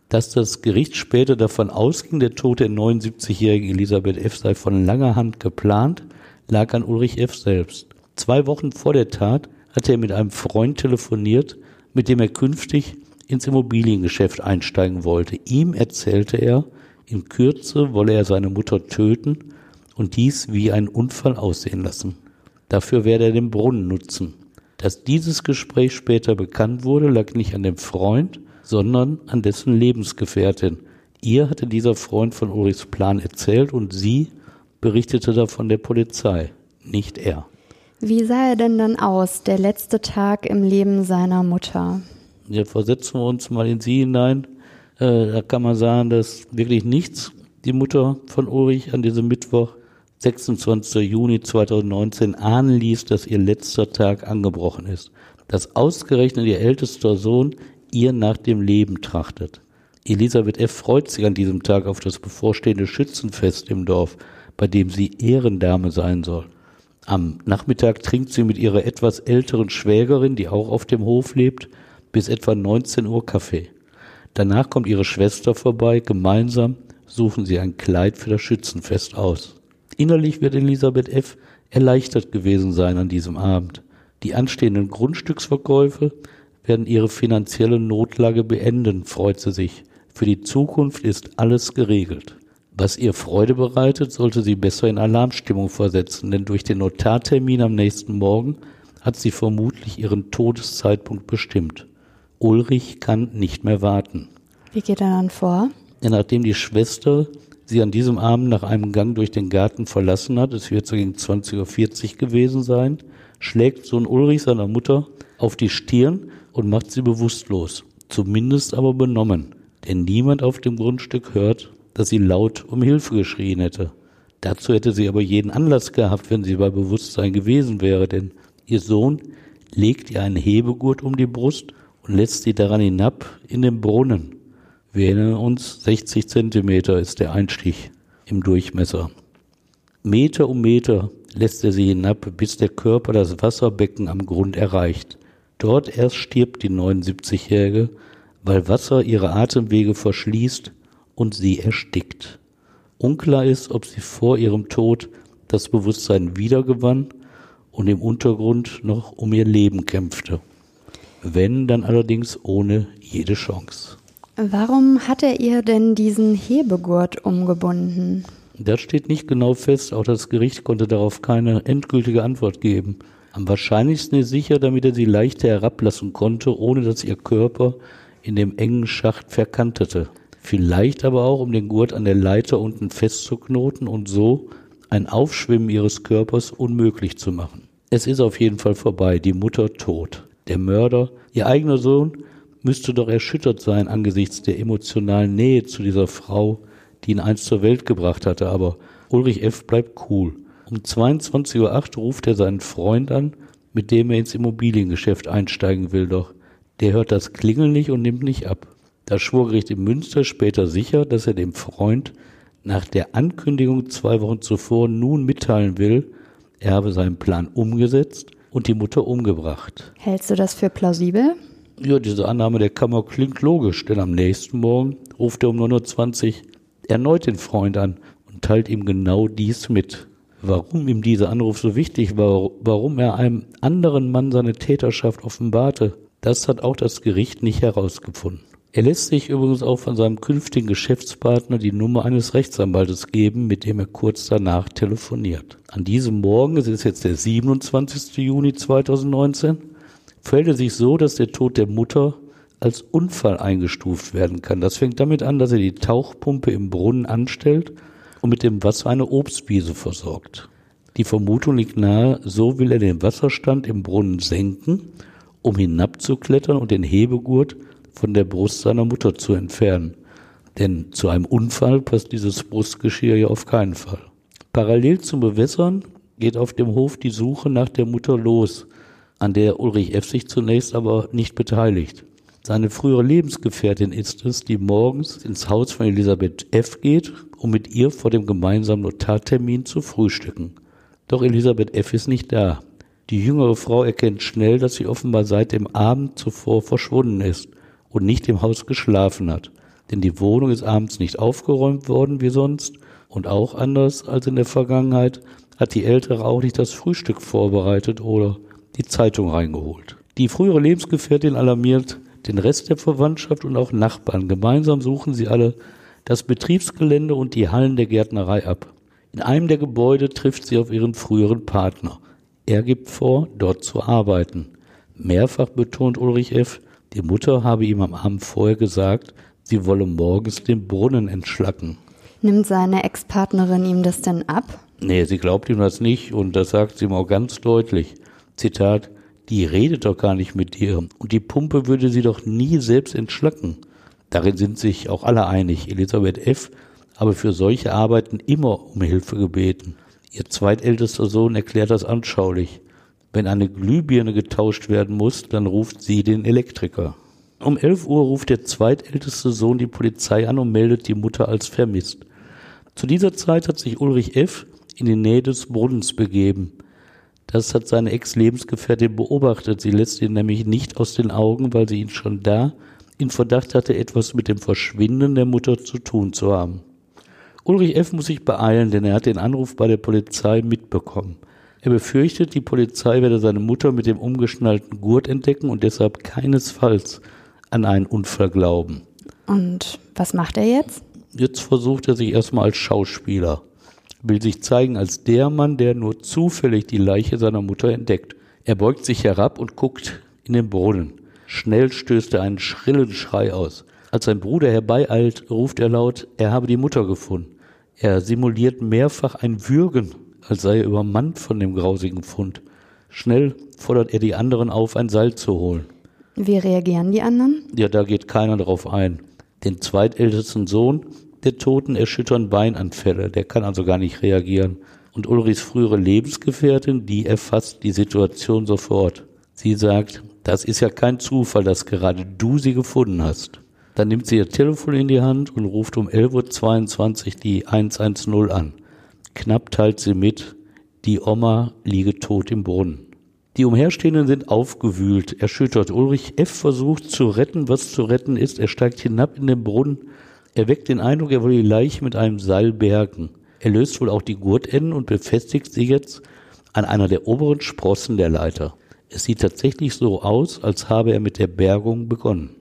Dass das Gericht später davon ausging, der Tod der 79-jährigen Elisabeth F. sei von langer Hand geplant, lag an Ulrich F. selbst. Zwei Wochen vor der Tat hatte er mit einem Freund telefoniert, mit dem er künftig ins Immobiliengeschäft einsteigen wollte. Ihm erzählte er, in Kürze wolle er seine Mutter töten und dies wie ein Unfall aussehen lassen. Dafür werde er den Brunnen nutzen. Dass dieses Gespräch später bekannt wurde, lag nicht an dem Freund, sondern an dessen Lebensgefährtin. Ihr hatte dieser Freund von Ulrichs Plan erzählt und sie berichtete davon der Polizei, nicht er. Wie sah er denn dann aus, der letzte Tag im Leben seiner Mutter? Ja, versetzen wir uns mal in sie hinein. Äh, da kann man sagen, dass wirklich nichts die Mutter von Ulrich an diesem Mittwoch, 26. Juni 2019, ahnen ließ, dass ihr letzter Tag angebrochen ist. Dass ausgerechnet ihr ältester Sohn ihr nach dem Leben trachtet. Elisabeth F. freut sich an diesem Tag auf das bevorstehende Schützenfest im Dorf, bei dem sie Ehrendame sein soll. Am Nachmittag trinkt sie mit ihrer etwas älteren Schwägerin, die auch auf dem Hof lebt, bis etwa 19 Uhr Kaffee. Danach kommt ihre Schwester vorbei, gemeinsam suchen sie ein Kleid für das Schützenfest aus. Innerlich wird Elisabeth F. erleichtert gewesen sein an diesem Abend. Die anstehenden Grundstücksverkäufe werden ihre finanzielle Notlage beenden, freut sie sich. Für die Zukunft ist alles geregelt. Was ihr Freude bereitet, sollte sie besser in Alarmstimmung versetzen, denn durch den Notartermin am nächsten Morgen hat sie vermutlich ihren Todeszeitpunkt bestimmt. Ulrich kann nicht mehr warten. Wie geht er dann vor? Ja, nachdem die Schwester sie an diesem Abend nach einem Gang durch den Garten verlassen hat, es wird so gegen 20.40 Uhr gewesen sein, schlägt Sohn Ulrich seiner Mutter auf die Stirn und macht sie bewusstlos, zumindest aber benommen, denn niemand auf dem Grundstück hört, dass sie laut um Hilfe geschrien hätte. Dazu hätte sie aber jeden Anlass gehabt, wenn sie bei Bewusstsein gewesen wäre, denn ihr Sohn legt ihr einen Hebegurt um die Brust und lässt sie daran hinab in den Brunnen. Wir erinnern uns, 60 Zentimeter ist der Einstich im Durchmesser. Meter um Meter lässt er sie hinab, bis der Körper das Wasserbecken am Grund erreicht. Dort erst stirbt die 79-Jährige, weil Wasser ihre Atemwege verschließt und sie erstickt. Unklar ist, ob sie vor ihrem Tod das Bewusstsein wiedergewann und im Untergrund noch um ihr Leben kämpfte. Wenn, dann allerdings ohne jede Chance. Warum hat er ihr denn diesen Hebegurt umgebunden? Das steht nicht genau fest, auch das Gericht konnte darauf keine endgültige Antwort geben. Am wahrscheinlichsten ist sicher, damit er sie leichter herablassen konnte, ohne dass ihr Körper in dem engen Schacht verkantete. Vielleicht aber auch, um den Gurt an der Leiter unten festzuknoten und so ein Aufschwimmen ihres Körpers unmöglich zu machen. Es ist auf jeden Fall vorbei, die Mutter tot. Der Mörder, ihr eigener Sohn, müsste doch erschüttert sein angesichts der emotionalen Nähe zu dieser Frau, die ihn einst zur Welt gebracht hatte, aber Ulrich F. bleibt cool. Um 22.08 Uhr ruft er seinen Freund an, mit dem er ins Immobiliengeschäft einsteigen will, doch der hört das Klingeln nicht und nimmt nicht ab. Das Schwurgericht in Münster später sicher, dass er dem Freund nach der Ankündigung zwei Wochen zuvor nun mitteilen will, er habe seinen Plan umgesetzt und die Mutter umgebracht. Hältst du das für plausibel? Ja, diese Annahme der Kammer klingt logisch, denn am nächsten Morgen ruft er um 9.20 Uhr erneut den Freund an und teilt ihm genau dies mit. Warum ihm dieser Anruf so wichtig war, warum er einem anderen Mann seine Täterschaft offenbarte, das hat auch das Gericht nicht herausgefunden. Er lässt sich übrigens auch von seinem künftigen Geschäftspartner die Nummer eines Rechtsanwaltes geben, mit dem er kurz danach telefoniert. An diesem Morgen, es ist jetzt der 27. Juni 2019, fällt es sich so, dass der Tod der Mutter als Unfall eingestuft werden kann. Das fängt damit an, dass er die Tauchpumpe im Brunnen anstellt und mit dem Wasser eine Obstwiese versorgt. Die Vermutung liegt nahe, so will er den Wasserstand im Brunnen senken, um hinabzuklettern und den Hebegurt von der Brust seiner Mutter zu entfernen. Denn zu einem Unfall passt dieses Brustgeschirr ja auf keinen Fall. Parallel zum Bewässern geht auf dem Hof die Suche nach der Mutter los, an der Ulrich F. sich zunächst aber nicht beteiligt. Seine frühere Lebensgefährtin ist es, die morgens ins Haus von Elisabeth F. geht, um mit ihr vor dem gemeinsamen Notartermin zu frühstücken. Doch Elisabeth F. ist nicht da. Die jüngere Frau erkennt schnell, dass sie offenbar seit dem Abend zuvor verschwunden ist und nicht im Haus geschlafen hat. Denn die Wohnung ist abends nicht aufgeräumt worden wie sonst und auch anders als in der Vergangenheit hat die Ältere auch nicht das Frühstück vorbereitet oder die Zeitung reingeholt. Die frühere Lebensgefährtin alarmiert den Rest der Verwandtschaft und auch Nachbarn. Gemeinsam suchen sie alle das Betriebsgelände und die Hallen der Gärtnerei ab. In einem der Gebäude trifft sie auf ihren früheren Partner. Er gibt vor, dort zu arbeiten. Mehrfach betont Ulrich F., die Mutter habe ihm am Abend vorher gesagt, sie wolle morgens den Brunnen entschlacken. Nimmt seine Ex-Partnerin ihm das denn ab? Nee, sie glaubt ihm das nicht und das sagt sie ihm auch ganz deutlich. Zitat, die redet doch gar nicht mit dir und die Pumpe würde sie doch nie selbst entschlacken. Darin sind sich auch alle einig. Elisabeth F. habe für solche Arbeiten immer um Hilfe gebeten. Ihr zweitältester Sohn erklärt das anschaulich. Wenn eine Glühbirne getauscht werden muss, dann ruft sie den Elektriker. Um 11 Uhr ruft der zweitälteste Sohn die Polizei an und meldet die Mutter als vermisst. Zu dieser Zeit hat sich Ulrich F. in die Nähe des Brunnens begeben. Das hat seine Ex-Lebensgefährtin beobachtet. Sie lässt ihn nämlich nicht aus den Augen, weil sie ihn schon da in Verdacht hatte, etwas mit dem Verschwinden der Mutter zu tun zu haben. Ulrich F. muss sich beeilen, denn er hat den Anruf bei der Polizei mitbekommen. Er befürchtet, die Polizei werde seine Mutter mit dem umgeschnallten Gurt entdecken und deshalb keinesfalls an einen Unfall glauben. Und was macht er jetzt? Jetzt versucht er sich erstmal als Schauspieler will sich zeigen als der Mann, der nur zufällig die Leiche seiner Mutter entdeckt. Er beugt sich herab und guckt in den Brunnen. Schnell stößt er einen schrillen Schrei aus. Als sein Bruder herbeieilt, ruft er laut, er habe die Mutter gefunden. Er simuliert mehrfach ein Würgen, als sei er übermannt von dem grausigen Fund. Schnell fordert er die anderen auf, ein Seil zu holen. Wie reagieren die anderen? Ja, da geht keiner drauf ein. Den zweitältesten Sohn der Toten erschüttern Beinanfälle, der kann also gar nicht reagieren. Und Ulrichs frühere Lebensgefährtin, die erfasst die Situation sofort. Sie sagt, das ist ja kein Zufall, dass gerade du sie gefunden hast. Dann nimmt sie ihr Telefon in die Hand und ruft um 11.22 Uhr die 110 an. Knapp teilt sie mit, die Oma liege tot im Brunnen. Die Umherstehenden sind aufgewühlt, erschüttert. Ulrich F. versucht zu retten, was zu retten ist. Er steigt hinab in den Brunnen er weckt den Eindruck, er wolle die Leiche mit einem Seil bergen. Er löst wohl auch die Gurtenden und befestigt sie jetzt an einer der oberen Sprossen der Leiter. Es sieht tatsächlich so aus, als habe er mit der Bergung begonnen.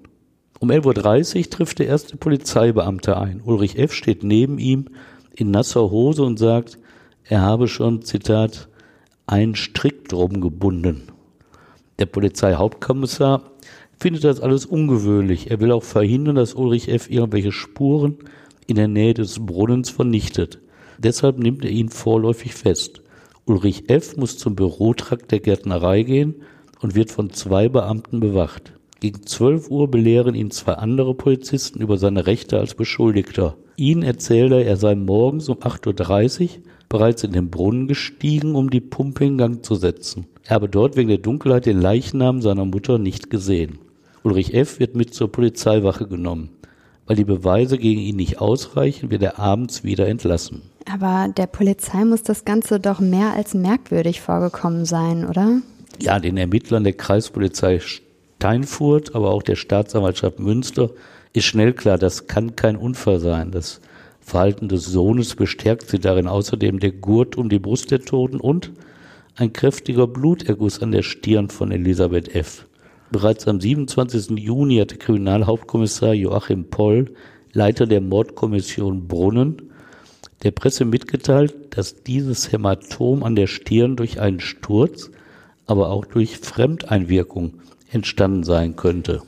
Um 11.30 Uhr trifft der erste Polizeibeamte ein. Ulrich F. steht neben ihm in nasser Hose und sagt, er habe schon, Zitat, einen Strick drum gebunden. Der Polizeihauptkommissar findet das alles ungewöhnlich. Er will auch verhindern, dass Ulrich F. irgendwelche Spuren in der Nähe des Brunnens vernichtet. Deshalb nimmt er ihn vorläufig fest. Ulrich F. muss zum Bürotrakt der Gärtnerei gehen und wird von zwei Beamten bewacht. Gegen 12 Uhr belehren ihn zwei andere Polizisten über seine Rechte als Beschuldigter. Ihnen erzählt er, er sei morgens um 8.30 Uhr bereits in den Brunnen gestiegen, um die Pumpe in Gang zu setzen. Er habe dort wegen der Dunkelheit den Leichnam seiner Mutter nicht gesehen. Ulrich F. wird mit zur Polizeiwache genommen. Weil die Beweise gegen ihn nicht ausreichen, wird er abends wieder entlassen. Aber der Polizei muss das Ganze doch mehr als merkwürdig vorgekommen sein, oder? Ja, den Ermittlern der Kreispolizei Steinfurt, aber auch der Staatsanwaltschaft Münster ist schnell klar, das kann kein Unfall sein. Das Verhalten des Sohnes bestärkt sie darin außerdem der Gurt um die Brust der Toten und ein kräftiger Bluterguss an der Stirn von Elisabeth F. Bereits am 27. Juni hatte Kriminalhauptkommissar Joachim Poll, Leiter der Mordkommission Brunnen, der Presse mitgeteilt, dass dieses Hämatom an der Stirn durch einen Sturz, aber auch durch Fremdeinwirkung entstanden sein könnte.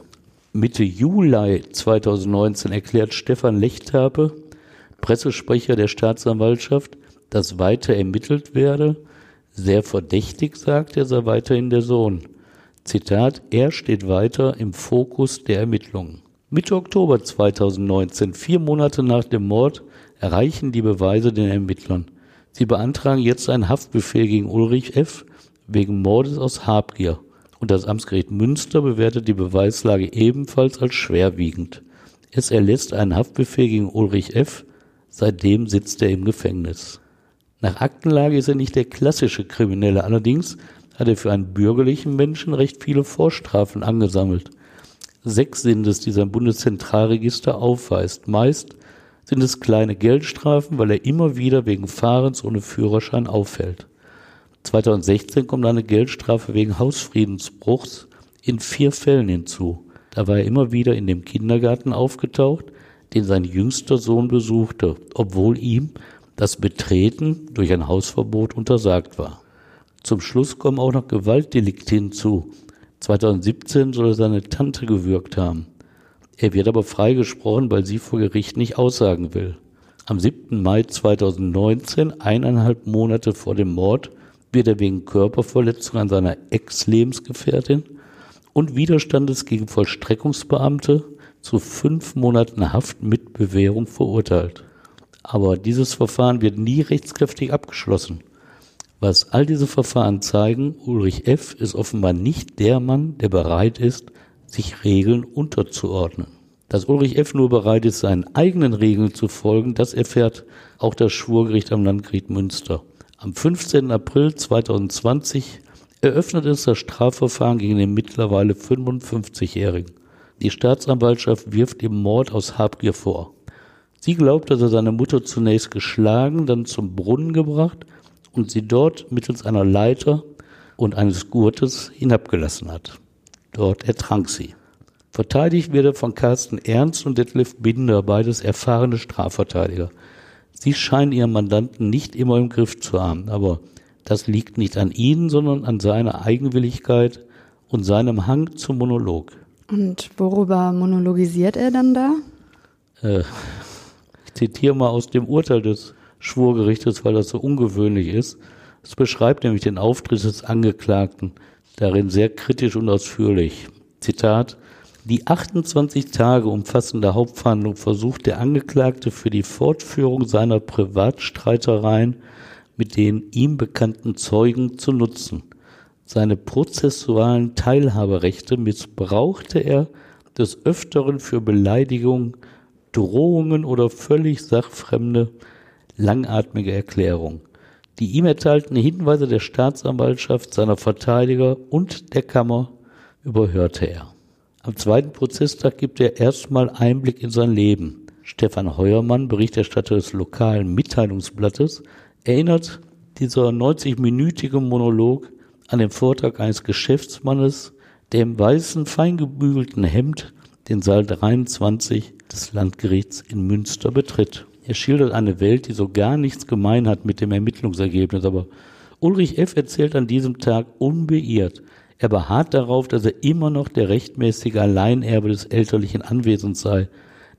Mitte Juli 2019 erklärt Stefan Lechtape, Pressesprecher der Staatsanwaltschaft, dass weiter ermittelt werde Sehr verdächtig, sagt er, sei weiterhin der Sohn. Zitat, er steht weiter im Fokus der Ermittlungen. Mitte Oktober 2019, vier Monate nach dem Mord, erreichen die Beweise den Ermittlern. Sie beantragen jetzt einen Haftbefehl gegen Ulrich F. wegen Mordes aus Habgier. Und das Amtsgericht Münster bewertet die Beweislage ebenfalls als schwerwiegend. Es erlässt einen Haftbefehl gegen Ulrich F. Seitdem sitzt er im Gefängnis. Nach Aktenlage ist er nicht der klassische Kriminelle, allerdings hat er für einen bürgerlichen Menschen recht viele Vorstrafen angesammelt. Sechs sind es, die sein Bundeszentralregister aufweist. Meist sind es kleine Geldstrafen, weil er immer wieder wegen Fahrens ohne Führerschein auffällt. 2016 kommt eine Geldstrafe wegen Hausfriedensbruchs in vier Fällen hinzu. Da war er immer wieder in dem Kindergarten aufgetaucht, den sein jüngster Sohn besuchte, obwohl ihm das Betreten durch ein Hausverbot untersagt war. Zum Schluss kommen auch noch Gewaltdelikte hinzu. 2017 soll er seine Tante gewürgt haben. Er wird aber freigesprochen, weil sie vor Gericht nicht aussagen will. Am 7. Mai 2019, eineinhalb Monate vor dem Mord, wird er wegen Körperverletzung an seiner Ex-Lebensgefährtin und Widerstandes gegen Vollstreckungsbeamte zu fünf Monaten Haft mit Bewährung verurteilt. Aber dieses Verfahren wird nie rechtskräftig abgeschlossen. Was all diese Verfahren zeigen, Ulrich F. ist offenbar nicht der Mann, der bereit ist, sich Regeln unterzuordnen. Dass Ulrich F. nur bereit ist, seinen eigenen Regeln zu folgen, das erfährt auch das Schwurgericht am Landgericht Münster. Am 15. April 2020 eröffnet es das Strafverfahren gegen den mittlerweile 55-Jährigen. Die Staatsanwaltschaft wirft ihm Mord aus Habgier vor. Sie glaubt, dass er seine Mutter zunächst geschlagen, dann zum Brunnen gebracht und sie dort mittels einer Leiter und eines Gurtes hinabgelassen hat. Dort ertrank sie. Verteidigt wird er von Carsten Ernst und Detlef Binder, beides erfahrene Strafverteidiger. Sie scheinen ihren Mandanten nicht immer im Griff zu haben, aber das liegt nicht an ihnen, sondern an seiner Eigenwilligkeit und seinem Hang zum Monolog. Und worüber monologisiert er dann da? Äh, ich zitiere mal aus dem Urteil des Schwurgerichtes, weil das so ungewöhnlich ist. Es beschreibt nämlich den Auftritt des Angeklagten darin sehr kritisch und ausführlich. Zitat Die 28 Tage umfassende Hauptverhandlung versucht der Angeklagte für die Fortführung seiner Privatstreitereien mit den ihm bekannten Zeugen zu nutzen. Seine prozessualen Teilhaberechte missbrauchte er des Öfteren für Beleidigungen, Drohungen oder völlig sachfremde, langatmige Erklärungen. Die ihm erteilten Hinweise der Staatsanwaltschaft, seiner Verteidiger und der Kammer überhörte er. Am zweiten Prozesstag gibt er erstmal Einblick in sein Leben. Stefan Heuermann, Berichterstatter des lokalen Mitteilungsblattes, erinnert dieser 90-minütige Monolog an den Vortrag eines Geschäftsmannes, der im weißen, feingebügelten Hemd den Saal 23 des Landgerichts in Münster betritt. Er schildert eine Welt, die so gar nichts gemein hat mit dem Ermittlungsergebnis, aber Ulrich F. erzählt an diesem Tag unbeirrt. Er beharrt darauf, dass er immer noch der rechtmäßige Alleinerbe des elterlichen Anwesens sei,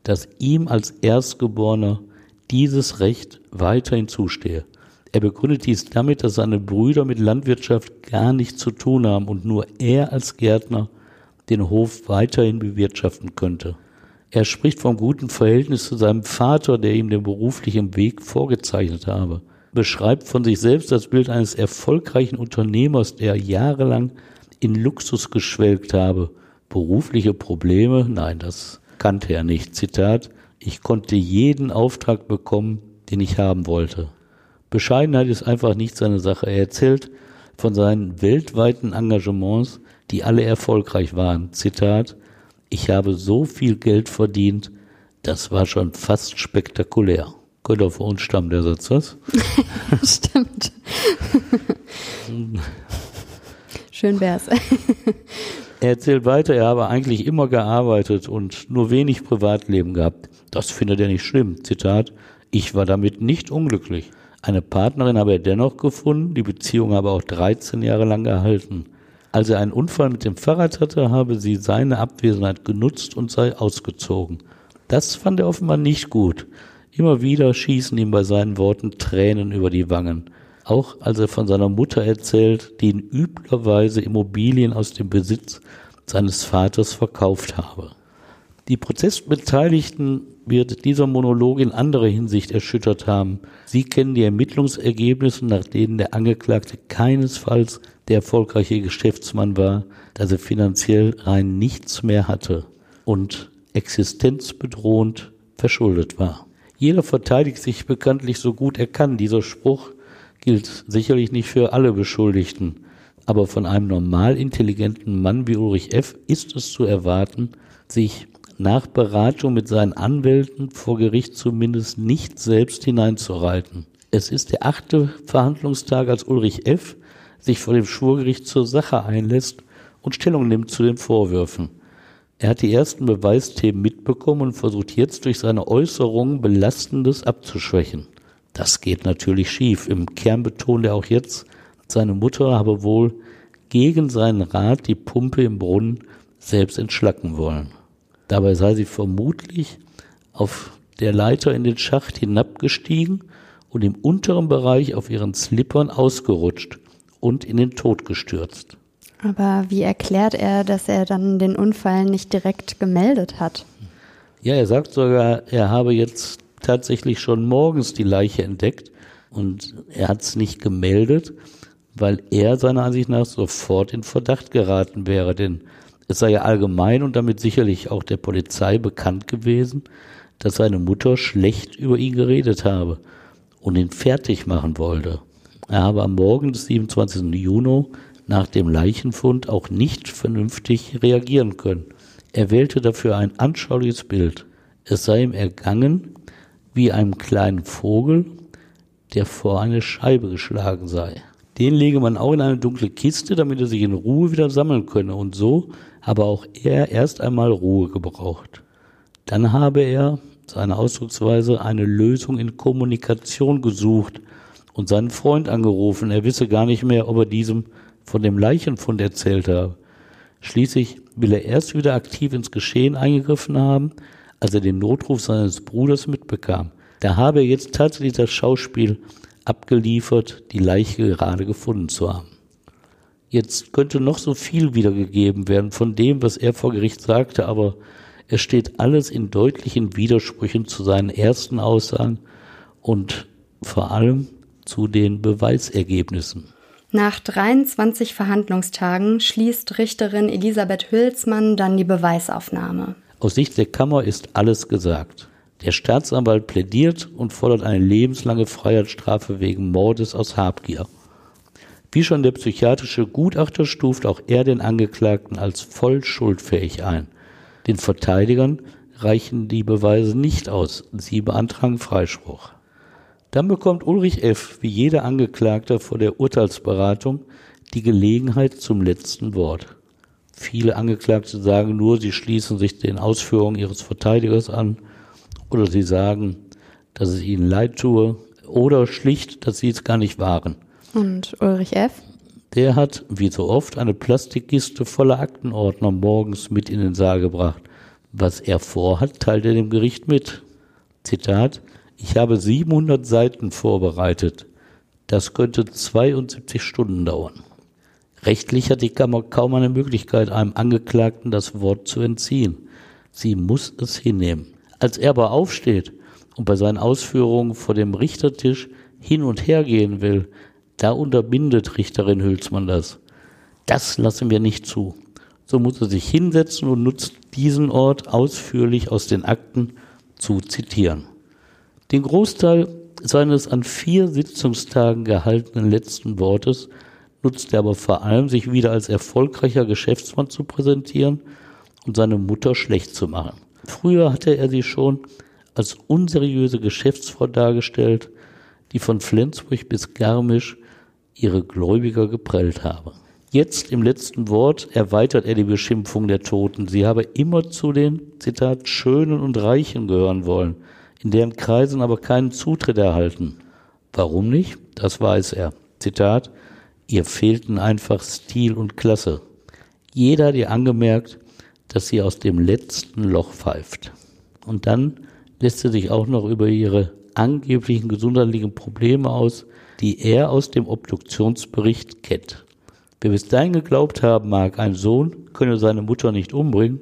dass ihm als Erstgeborener dieses Recht weiterhin zustehe. Er begründet dies damit, dass seine Brüder mit Landwirtschaft gar nichts zu tun haben und nur er als Gärtner den Hof weiterhin bewirtschaften könnte. Er spricht vom guten Verhältnis zu seinem Vater, der ihm den beruflichen Weg vorgezeichnet habe. Beschreibt von sich selbst das Bild eines erfolgreichen Unternehmers, der jahrelang in Luxus geschwelgt habe. Berufliche Probleme? Nein, das kannte er nicht. Zitat, ich konnte jeden Auftrag bekommen, den ich haben wollte. Bescheidenheit ist einfach nicht seine Sache. Er erzählt von seinen weltweiten Engagements, die alle erfolgreich waren. Zitat, ich habe so viel Geld verdient, das war schon fast spektakulär. Könnte auch für uns stammen, der Satz, was? Stimmt. Schön wär's. er erzählt weiter, er habe eigentlich immer gearbeitet und nur wenig Privatleben gehabt. Das findet er nicht schlimm. Zitat, ich war damit nicht unglücklich. Eine Partnerin habe er dennoch gefunden, die Beziehung habe auch 13 Jahre lang gehalten. Als er einen Unfall mit dem Fahrrad hatte, habe sie seine Abwesenheit genutzt und sei ausgezogen. Das fand er offenbar nicht gut. Immer wieder schießen ihm bei seinen Worten Tränen über die Wangen. Auch als er von seiner Mutter erzählt, die ihn üblerweise Immobilien aus dem Besitz seines Vaters verkauft habe. Die Prozessbeteiligten wird dieser Monolog in anderer Hinsicht erschüttert haben. Sie kennen die Ermittlungsergebnisse, nach denen der Angeklagte keinesfalls der erfolgreiche Geschäftsmann war, dass er finanziell rein nichts mehr hatte und existenzbedrohend verschuldet war. Jeder verteidigt sich bekanntlich so gut er kann. Dieser Spruch gilt sicherlich nicht für alle Beschuldigten. Aber von einem normal intelligenten Mann wie Ulrich F. ist es zu erwarten, sich nach Beratung mit seinen Anwälten vor Gericht zumindest nicht selbst hineinzureiten. Es ist der achte Verhandlungstag, als Ulrich F. sich vor dem Schwurgericht zur Sache einlässt und Stellung nimmt zu den Vorwürfen. Er hat die ersten Beweisthemen mitbekommen und versucht jetzt durch seine Äußerungen Belastendes abzuschwächen. Das geht natürlich schief. Im Kern betont er auch jetzt, seine Mutter habe wohl gegen seinen Rat die Pumpe im Brunnen selbst entschlacken wollen. Dabei sei sie vermutlich auf der Leiter in den Schacht hinabgestiegen und im unteren Bereich auf ihren Slippern ausgerutscht und in den Tod gestürzt. Aber wie erklärt er, dass er dann den Unfall nicht direkt gemeldet hat? Ja, er sagt sogar, er habe jetzt tatsächlich schon morgens die Leiche entdeckt und er hat es nicht gemeldet, weil er seiner Ansicht nach sofort in Verdacht geraten wäre, denn es sei ja allgemein und damit sicherlich auch der Polizei bekannt gewesen, dass seine Mutter schlecht über ihn geredet habe und ihn fertig machen wollte. Er habe am Morgen des 27. Juni nach dem Leichenfund auch nicht vernünftig reagieren können. Er wählte dafür ein anschauliches Bild. Es sei ihm ergangen wie einem kleinen Vogel, der vor eine Scheibe geschlagen sei. Den lege man auch in eine dunkle Kiste, damit er sich in Ruhe wieder sammeln könne. Und so habe auch er erst einmal Ruhe gebraucht. Dann habe er, seine Ausdrucksweise, eine Lösung in Kommunikation gesucht und seinen Freund angerufen. Er wisse gar nicht mehr, ob er diesem von dem Leichenfund erzählt habe. Schließlich will er erst wieder aktiv ins Geschehen eingegriffen haben, als er den Notruf seines Bruders mitbekam. Da habe er jetzt tatsächlich das Schauspiel abgeliefert, die Leiche gerade gefunden zu haben. Jetzt könnte noch so viel wiedergegeben werden von dem, was er vor Gericht sagte, aber es steht alles in deutlichen Widersprüchen zu seinen ersten Aussagen und vor allem zu den Beweisergebnissen. Nach 23 Verhandlungstagen schließt Richterin Elisabeth Hülsmann dann die Beweisaufnahme. Aus Sicht der Kammer ist alles gesagt. Der Staatsanwalt plädiert und fordert eine lebenslange Freiheitsstrafe wegen Mordes aus Habgier. Wie schon der psychiatrische Gutachter stuft auch er den Angeklagten als voll schuldfähig ein. Den Verteidigern reichen die Beweise nicht aus. Sie beantragen Freispruch. Dann bekommt Ulrich F., wie jeder Angeklagter vor der Urteilsberatung, die Gelegenheit zum letzten Wort. Viele Angeklagte sagen nur, sie schließen sich den Ausführungen ihres Verteidigers an oder sie sagen, dass es ihnen leid tue oder schlicht, dass sie es gar nicht waren. Und Ulrich F.? Der hat, wie so oft, eine Plastikkiste voller Aktenordner morgens mit in den Saal gebracht. Was er vorhat, teilt er dem Gericht mit. Zitat, ich habe 700 Seiten vorbereitet. Das könnte 72 Stunden dauern. Rechtlich hat die Kammer kaum eine Möglichkeit, einem Angeklagten das Wort zu entziehen. Sie muss es hinnehmen. Als er aber aufsteht und bei seinen Ausführungen vor dem Richtertisch hin und her gehen will, da unterbindet Richterin Hülsmann das. Das lassen wir nicht zu. So muss er sich hinsetzen und nutzt diesen Ort ausführlich aus den Akten zu zitieren. Den Großteil seines an vier Sitzungstagen gehaltenen letzten Wortes nutzt er aber vor allem, sich wieder als erfolgreicher Geschäftsmann zu präsentieren und seine Mutter schlecht zu machen. Früher hatte er sie schon als unseriöse Geschäftsfrau dargestellt, die von Flensburg bis Garmisch ihre Gläubiger geprellt habe. Jetzt im letzten Wort erweitert er die Beschimpfung der Toten. Sie habe immer zu den, Zitat, Schönen und Reichen gehören wollen, in deren Kreisen aber keinen Zutritt erhalten. Warum nicht? Das weiß er. Zitat, ihr fehlten einfach Stil und Klasse. Jeder hat ihr angemerkt, dass sie aus dem letzten Loch pfeift. Und dann lässt sie sich auch noch über ihre angeblichen gesundheitlichen Probleme aus, die er aus dem Obduktionsbericht kennt. Wer bis dahin geglaubt haben mag, ein Sohn könne seine Mutter nicht umbringen,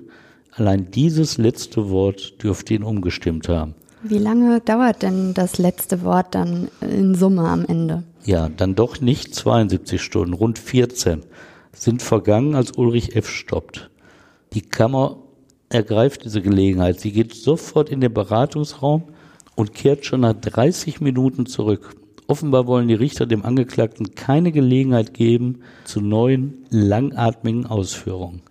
allein dieses letzte Wort dürfte ihn umgestimmt haben. Wie lange dauert denn das letzte Wort dann in Summe am Ende? Ja, dann doch nicht 72 Stunden, rund 14 sind vergangen, als Ulrich F. stoppt. Die Kammer ergreift diese Gelegenheit. Sie geht sofort in den Beratungsraum und kehrt schon nach 30 Minuten zurück. Offenbar wollen die Richter dem Angeklagten keine Gelegenheit geben zu neuen, langatmigen Ausführungen.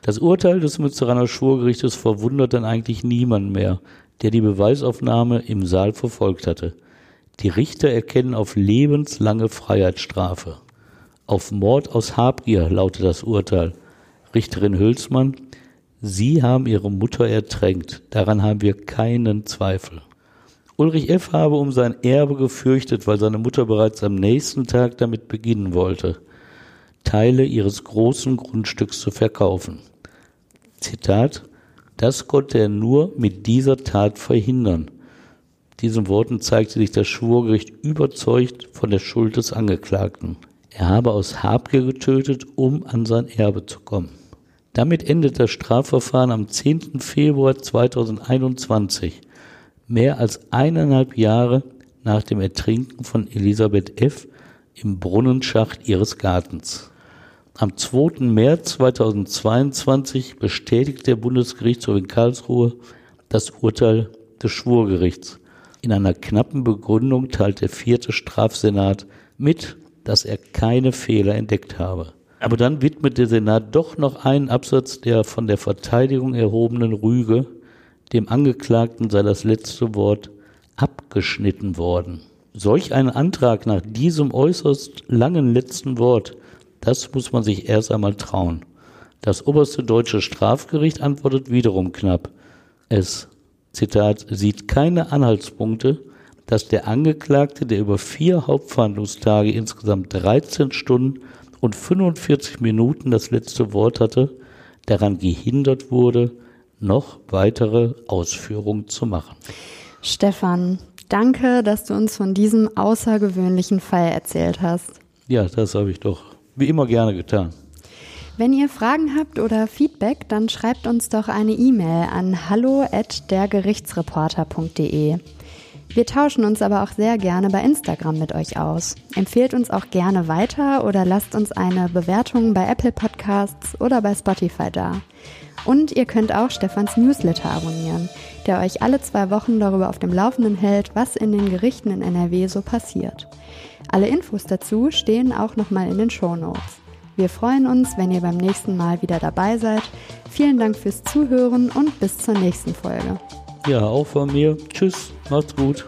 Das Urteil des Münsteraner Schwurgerichtes verwundert dann eigentlich niemand mehr, der die Beweisaufnahme im Saal verfolgt hatte. Die Richter erkennen auf lebenslange Freiheitsstrafe. Auf Mord aus Habgier lautet das Urteil. Richterin Hülsmann, Sie haben Ihre Mutter ertränkt. Daran haben wir keinen Zweifel. Ulrich F. habe um sein Erbe gefürchtet, weil seine Mutter bereits am nächsten Tag damit beginnen wollte, Teile ihres großen Grundstücks zu verkaufen. Zitat, das konnte er nur mit dieser Tat verhindern. Diesen Worten zeigte sich das Schwurgericht überzeugt von der Schuld des Angeklagten. Er habe aus Habgier getötet, um an sein Erbe zu kommen. Damit endet das Strafverfahren am 10. Februar 2021, mehr als eineinhalb Jahre nach dem Ertrinken von Elisabeth F. im Brunnenschacht ihres Gartens. Am 2. März 2022 bestätigt der Bundesgerichtshof in Karlsruhe das Urteil des Schwurgerichts. In einer knappen Begründung teilt der vierte Strafsenat mit, dass er keine Fehler entdeckt habe. Aber dann widmet der Senat doch noch einen Absatz der von der Verteidigung erhobenen Rüge, dem Angeklagten sei das letzte Wort abgeschnitten worden. Solch ein Antrag nach diesem äußerst langen letzten Wort, das muss man sich erst einmal trauen. Das oberste deutsche Strafgericht antwortet wiederum knapp. Es, Zitat, sieht keine Anhaltspunkte, dass der Angeklagte, der über vier Hauptverhandlungstage insgesamt 13 Stunden und 45 Minuten das letzte Wort hatte, daran gehindert wurde, noch weitere Ausführungen zu machen. Stefan, danke, dass du uns von diesem außergewöhnlichen Fall erzählt hast. Ja, das habe ich doch wie immer gerne getan. Wenn ihr Fragen habt oder Feedback, dann schreibt uns doch eine E-Mail an hallo@dergerichtsreporter.de. Wir tauschen uns aber auch sehr gerne bei Instagram mit euch aus. Empfehlt uns auch gerne weiter oder lasst uns eine Bewertung bei Apple Podcasts oder bei Spotify da. Und ihr könnt auch Stefans Newsletter abonnieren, der euch alle zwei Wochen darüber auf dem Laufenden hält, was in den Gerichten in NRW so passiert. Alle Infos dazu stehen auch nochmal in den Show Notes. Wir freuen uns, wenn ihr beim nächsten Mal wieder dabei seid. Vielen Dank fürs Zuhören und bis zur nächsten Folge. Ja, auch von mir. Tschüss, macht's gut.